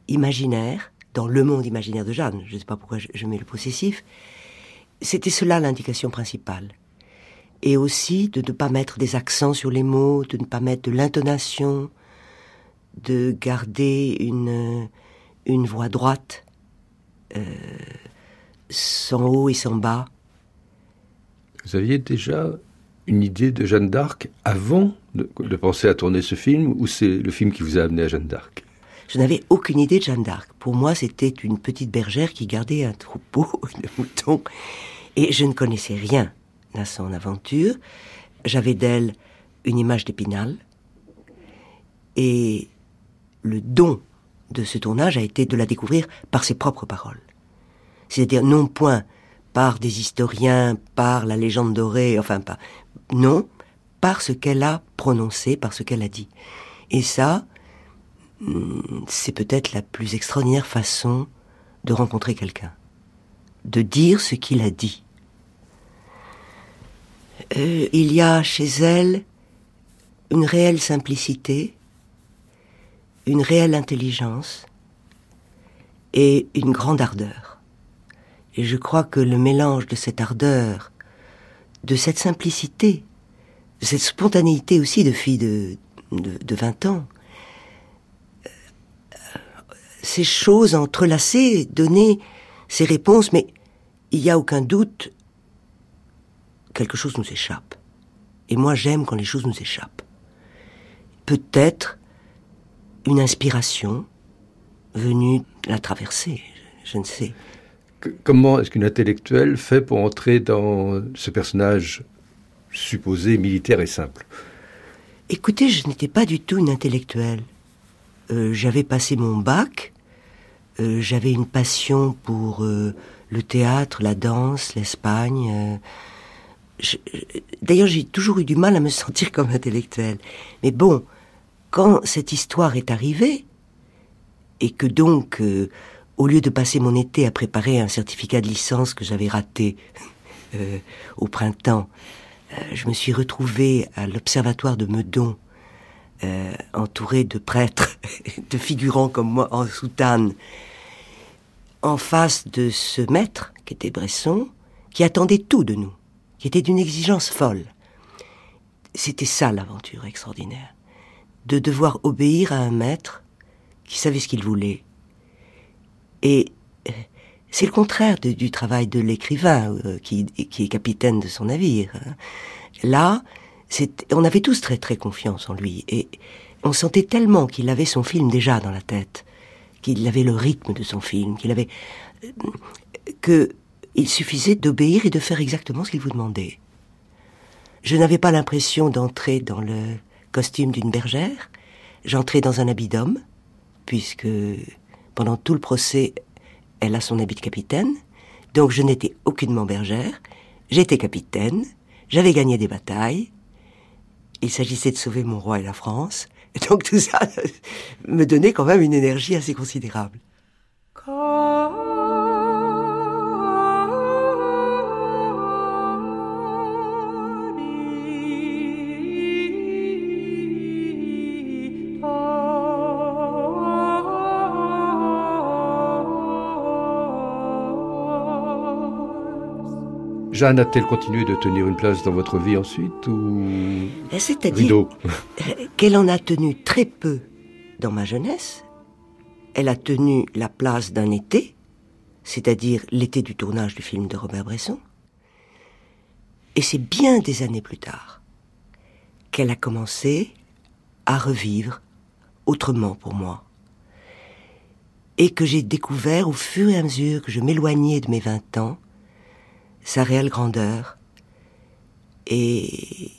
imaginaire, dans le monde imaginaire de Jeanne, je ne sais pas pourquoi je, je mets le possessif, c'était cela l'indication principale. Et aussi de ne pas mettre des accents sur les mots, de ne pas mettre de l'intonation, de garder une, une voix droite, euh, sans haut et sans bas. Vous aviez déjà une idée de Jeanne d'Arc avant de, de penser à tourner ce film ou c'est le film qui vous a amené à Jeanne d'Arc? Je n'avais aucune idée de Jeanne d'Arc. Pour moi, c'était une petite bergère qui gardait un troupeau de moutons. Et je ne connaissais rien à son aventure. J'avais d'elle une image d'Épinal. Et le don de ce tournage a été de la découvrir par ses propres paroles. C'est-à-dire non point par des historiens, par la légende dorée, enfin pas. Non, par ce qu'elle a prononcé, par ce qu'elle a dit. Et ça, hum, c'est peut-être la plus extraordinaire façon de rencontrer quelqu'un, de dire ce qu'il a dit. Euh, il y a chez elle une réelle simplicité, une réelle intelligence et une grande ardeur. Et je crois que le mélange de cette ardeur, de cette simplicité, de cette spontanéité aussi de fille de, de, de 20 ans, euh, ces choses entrelacées, donner ces réponses, mais il n'y a aucun doute, quelque chose nous échappe. Et moi j'aime quand les choses nous échappent. Peut-être une inspiration venue la traverser, je ne sais. Comment est-ce qu'une intellectuelle fait pour entrer dans ce personnage supposé militaire et simple? Écoutez, je n'étais pas du tout une intellectuelle. Euh, j'avais passé mon bac, euh, j'avais une passion pour euh, le théâtre, la danse, l'Espagne. D'ailleurs, j'ai toujours eu du mal à me sentir comme intellectuelle. Mais bon, quand cette histoire est arrivée, et que donc au lieu de passer mon été à préparer un certificat de licence que j'avais raté euh, au printemps, euh, je me suis retrouvée à l'observatoire de Meudon, euh, entourée de prêtres, de figurants comme moi en soutane, en face de ce maître, qui était Bresson, qui attendait tout de nous, qui était d'une exigence folle. C'était ça l'aventure extraordinaire, de devoir obéir à un maître qui savait ce qu'il voulait, et euh, c'est le contraire du travail de l'écrivain euh, qui, qui, est capitaine de son navire. Hein. Là, on avait tous très très confiance en lui et on sentait tellement qu'il avait son film déjà dans la tête, qu'il avait le rythme de son film, qu'il avait euh, que il suffisait d'obéir et de faire exactement ce qu'il vous demandait. Je n'avais pas l'impression d'entrer dans le costume d'une bergère. J'entrais dans un habit d'homme, puisque pendant tout le procès, elle a son habit de capitaine. Donc je n'étais aucunement bergère. J'étais capitaine. J'avais gagné des batailles. Il s'agissait de sauver mon roi et la France. Donc tout ça me donnait quand même une énergie assez considérable. Jeanne a-t-elle continué de tenir une place dans votre vie ensuite ou eh, C'est-à-dire qu'elle en a tenu très peu dans ma jeunesse. Elle a tenu la place d'un été, c'est-à-dire l'été du tournage du film de Robert Bresson. Et c'est bien des années plus tard qu'elle a commencé à revivre autrement pour moi. Et que j'ai découvert au fur et à mesure que je m'éloignais de mes 20 ans, sa réelle grandeur, et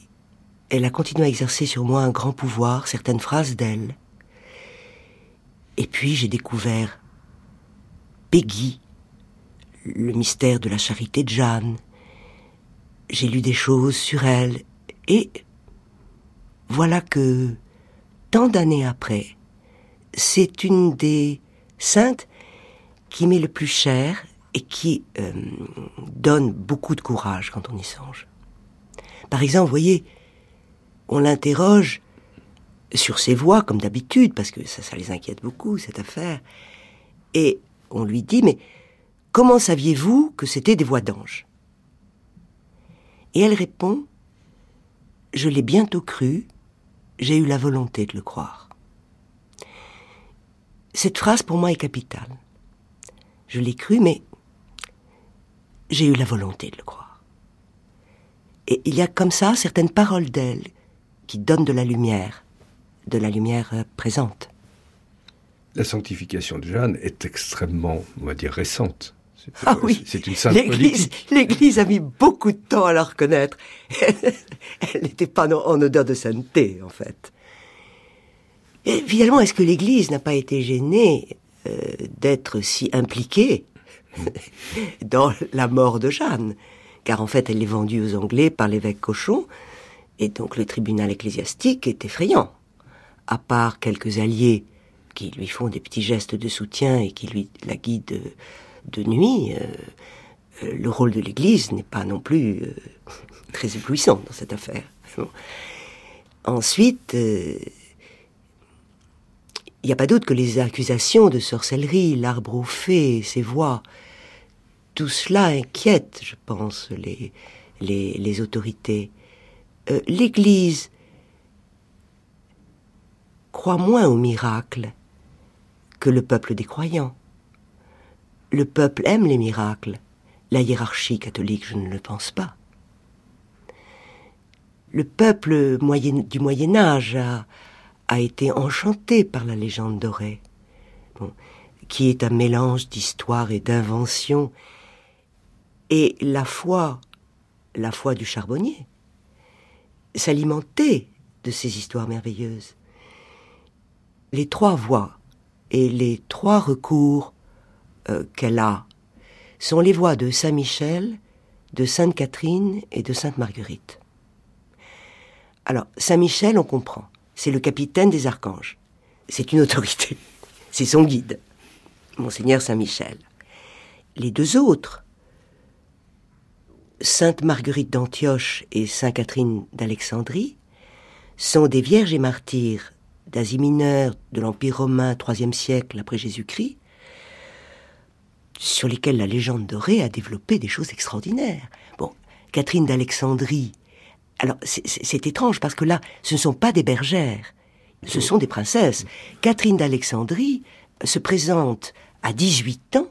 elle a continué à exercer sur moi un grand pouvoir, certaines phrases d'elle. Et puis j'ai découvert Peggy, le mystère de la charité de Jeanne. J'ai lu des choses sur elle, et voilà que, tant d'années après, c'est une des saintes qui m'est le plus chère et qui euh, donne beaucoup de courage quand on y songe. Par exemple, vous voyez, on l'interroge sur ses voix, comme d'habitude, parce que ça, ça les inquiète beaucoup, cette affaire, et on lui dit, mais comment saviez-vous que c'était des voix d'anges? Et elle répond, je l'ai bientôt cru, j'ai eu la volonté de le croire. Cette phrase pour moi est capitale. Je l'ai cru, mais j'ai eu la volonté de le croire. Et il y a comme ça certaines paroles d'elle qui donnent de la lumière, de la lumière euh, présente. La sanctification de Jeanne est extrêmement, on va dire, récente. Ah oui, c'est une sainte L'Église, l'Église a mis beaucoup de temps à la reconnaître. Elle n'était pas en odeur de sainteté, en fait. Et finalement, est-ce que l'Église n'a pas été gênée euh, d'être si impliquée dans la mort de Jeanne, car en fait elle est vendue aux Anglais par l'évêque Cochon, et donc le tribunal ecclésiastique est effrayant. À part quelques alliés qui lui font des petits gestes de soutien et qui lui la guident de nuit, euh, le rôle de l'Église n'est pas non plus euh, très éblouissant dans cette affaire. Ensuite, euh, il n'y a pas doute que les accusations de sorcellerie, l'arbre aux fées, ses voix, tout cela inquiète, je pense, les, les, autorités. L'Église croit moins au miracle que le peuple des croyants. Le peuple aime les miracles. La hiérarchie catholique, je ne le pense pas. Le peuple du Moyen Âge a, été enchanté par la légende dorée, qui est un mélange d'histoire et d'invention. Et la foi, la foi du charbonnier, s'alimentait de ces histoires merveilleuses. Les trois voies et les trois recours euh, qu'elle a sont les voix de Saint Michel, de Sainte Catherine et de Sainte Marguerite. Alors, Saint Michel, on comprend, c'est le capitaine des archanges. C'est une autorité, c'est son guide, Monseigneur Saint Michel. Les deux autres, Sainte Marguerite d'Antioche et Sainte Catherine d'Alexandrie, sont des vierges et martyrs d'Asie mineure de l'Empire romain IIIe siècle après Jésus-Christ, sur lesquels la légende dorée a développé des choses extraordinaires. Bon, Catherine d'Alexandrie, alors c'est étrange parce que là, ce ne sont pas des bergères, ce sont des princesses. Catherine d'Alexandrie se présente à 18 ans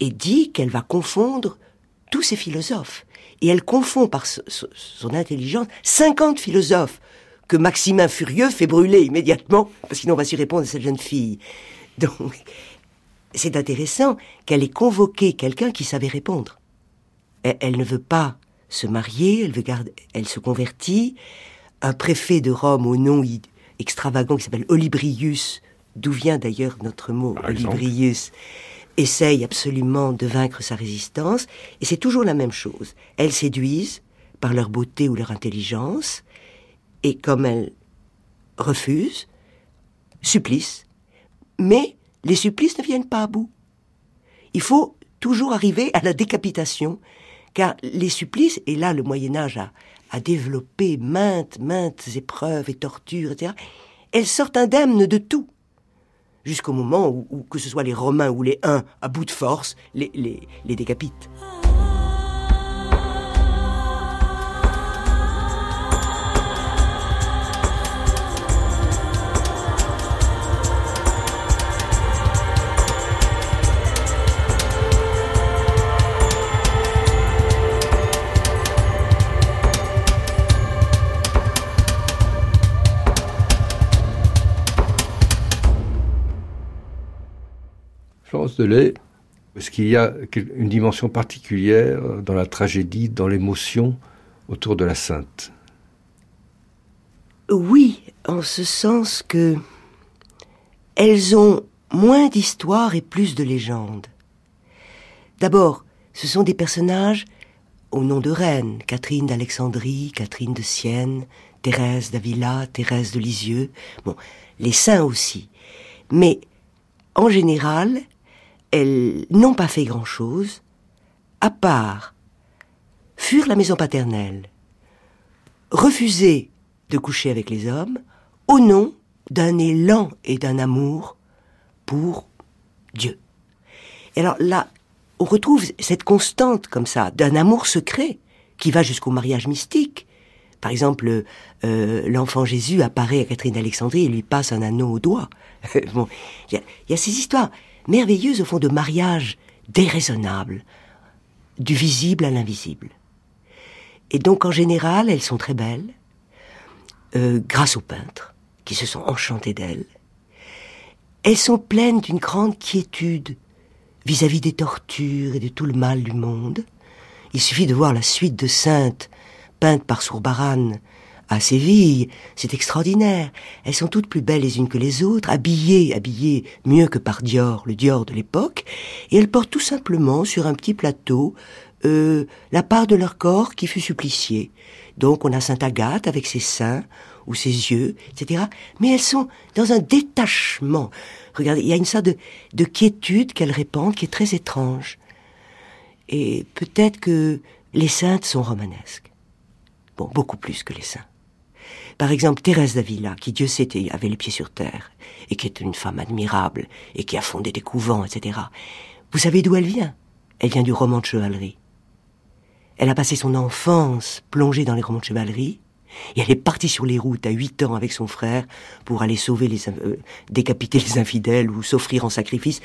et dit qu'elle va confondre tous ces philosophes. Et elle confond par son intelligence 50 philosophes que Maximin Furieux fait brûler immédiatement, parce sinon on va s'y répondre à cette jeune fille. Donc, c'est intéressant qu'elle ait convoqué quelqu'un qui savait répondre. Elle, ne veut pas se marier, elle veut garder, elle se convertit. Un préfet de Rome au nom extravagant qui s'appelle Olibrius, d'où vient d'ailleurs notre mot Olibrius, essaye absolument de vaincre sa résistance. Et c'est toujours la même chose. Elles séduisent par leur beauté ou leur intelligence, et comme elles refusent, supplice, mais les supplices ne viennent pas à bout. Il faut toujours arriver à la décapitation, car les supplices, et là le Moyen Âge a, développé maintes, maintes épreuves et tortures, etc., elles sortent indemnes de tout, jusqu'au moment où, que ce soit les Romains ou les Huns, à bout de force, les, les, les décapitent. De est-ce qu'il y a une dimension particulière dans la tragédie, dans l'émotion autour de la sainte Oui, en ce sens que elles ont moins d'histoire et plus de légendes. D'abord, ce sont des personnages au nom de reines, Catherine d'Alexandrie, Catherine de Sienne, Thérèse d'Avila, Thérèse de Lisieux, bon, les saints aussi. Mais en général, elles n'ont pas fait grand-chose, à part fuir la maison paternelle, refuser de coucher avec les hommes, au nom d'un élan et d'un amour pour Dieu. Et alors là, on retrouve cette constante comme ça, d'un amour secret, qui va jusqu'au mariage mystique. Par exemple, euh, l'enfant Jésus apparaît à Catherine d'Alexandrie et lui passe un anneau au doigt. bon, il y, a ces histoires merveilleuse au fond de mariage déraisonnable, du visible à l'invisible. Et donc en général, elles sont très belles, euh, grâce aux peintres, qui se sont enchantés d'elles. Elles sont pleines d'une grande quiétude vis-à-vis des tortures et de tout le mal du monde. Il suffit de voir la suite de saintes peintes par Sourbaran à Séville. C'est extraordinaire. Elles sont toutes plus belles les unes que les autres, habillées, habillées mieux que par Dior, le Dior de l'époque, et elles portent tout simplement sur un petit plateau euh, la part de leur corps qui fut suppliciée. Donc on a Sainte Agathe avec ses seins, ou ses yeux, etc. Mais elles sont dans un détachement. Regardez, il y a une sorte de, de quiétude qu'elles répandent qui est très étrange. Et peut-être que les saintes sont romanesques. Bon, beaucoup plus que les saints. Par exemple, Thérèse d'Avila, qui Dieu sait avait les pieds sur terre, et qui est une femme admirable, et qui a fondé des couvents, etc. Vous savez d'où elle vient? Elle vient du roman de chevalerie. Elle a passé son enfance plongée dans les romans de chevalerie, et elle est partie sur les routes à 8 ans avec son frère pour aller sauver les, euh, décapiter les infidèles ou s'offrir en sacrifice.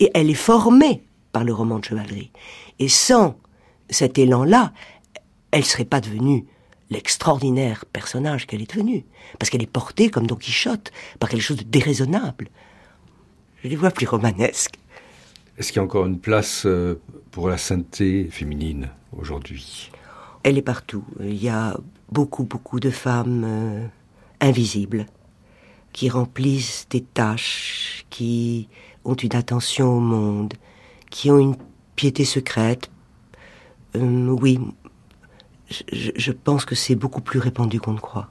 Et elle est formée par le roman de chevalerie. Et sans cet élan-là, elle serait pas devenue l'extraordinaire personnage qu'elle est devenue. Parce qu'elle est portée, comme Don Quichotte, par quelque chose de déraisonnable. Je les vois plus romanesques. Est-ce qu'il y a encore une place euh, pour la sainteté féminine aujourd'hui? Elle est partout. Il y a beaucoup, beaucoup de femmes euh, invisibles qui remplissent des tâches, qui ont une attention au monde, qui ont une piété secrète. Euh, oui, je, pense que c'est beaucoup plus répandu qu'on ne croit.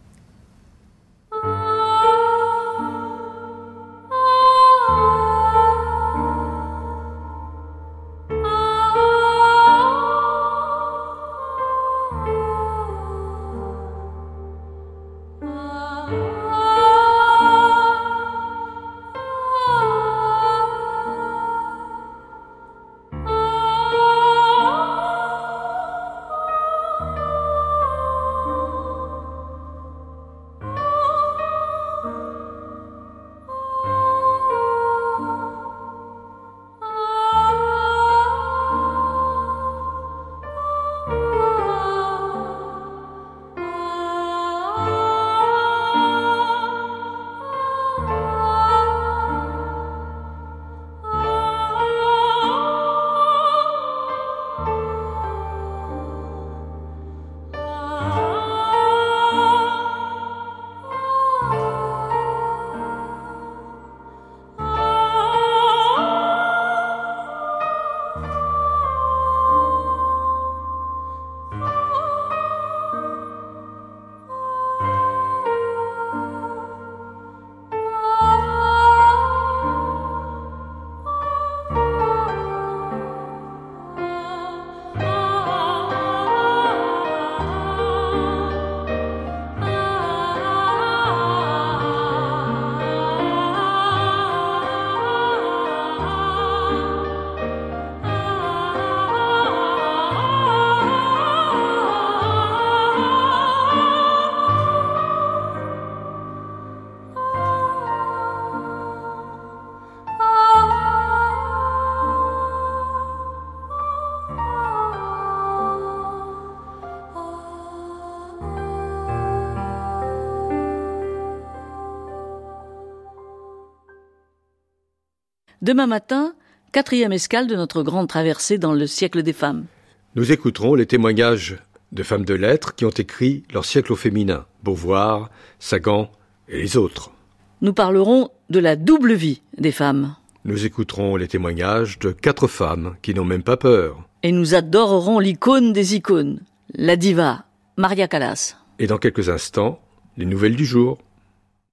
Demain matin, quatrième escale de notre grande traversée dans le siècle des femmes. Nous écouterons les témoignages de femmes de lettres qui ont écrit leur siècle au féminin, Beauvoir, Sagan et les autres. Nous parlerons de la double vie des femmes. Nous écouterons les témoignages de quatre femmes qui n'ont même pas peur. Et nous adorerons l'icône des icônes, la diva, Maria Callas. Et dans quelques instants, les nouvelles du jour.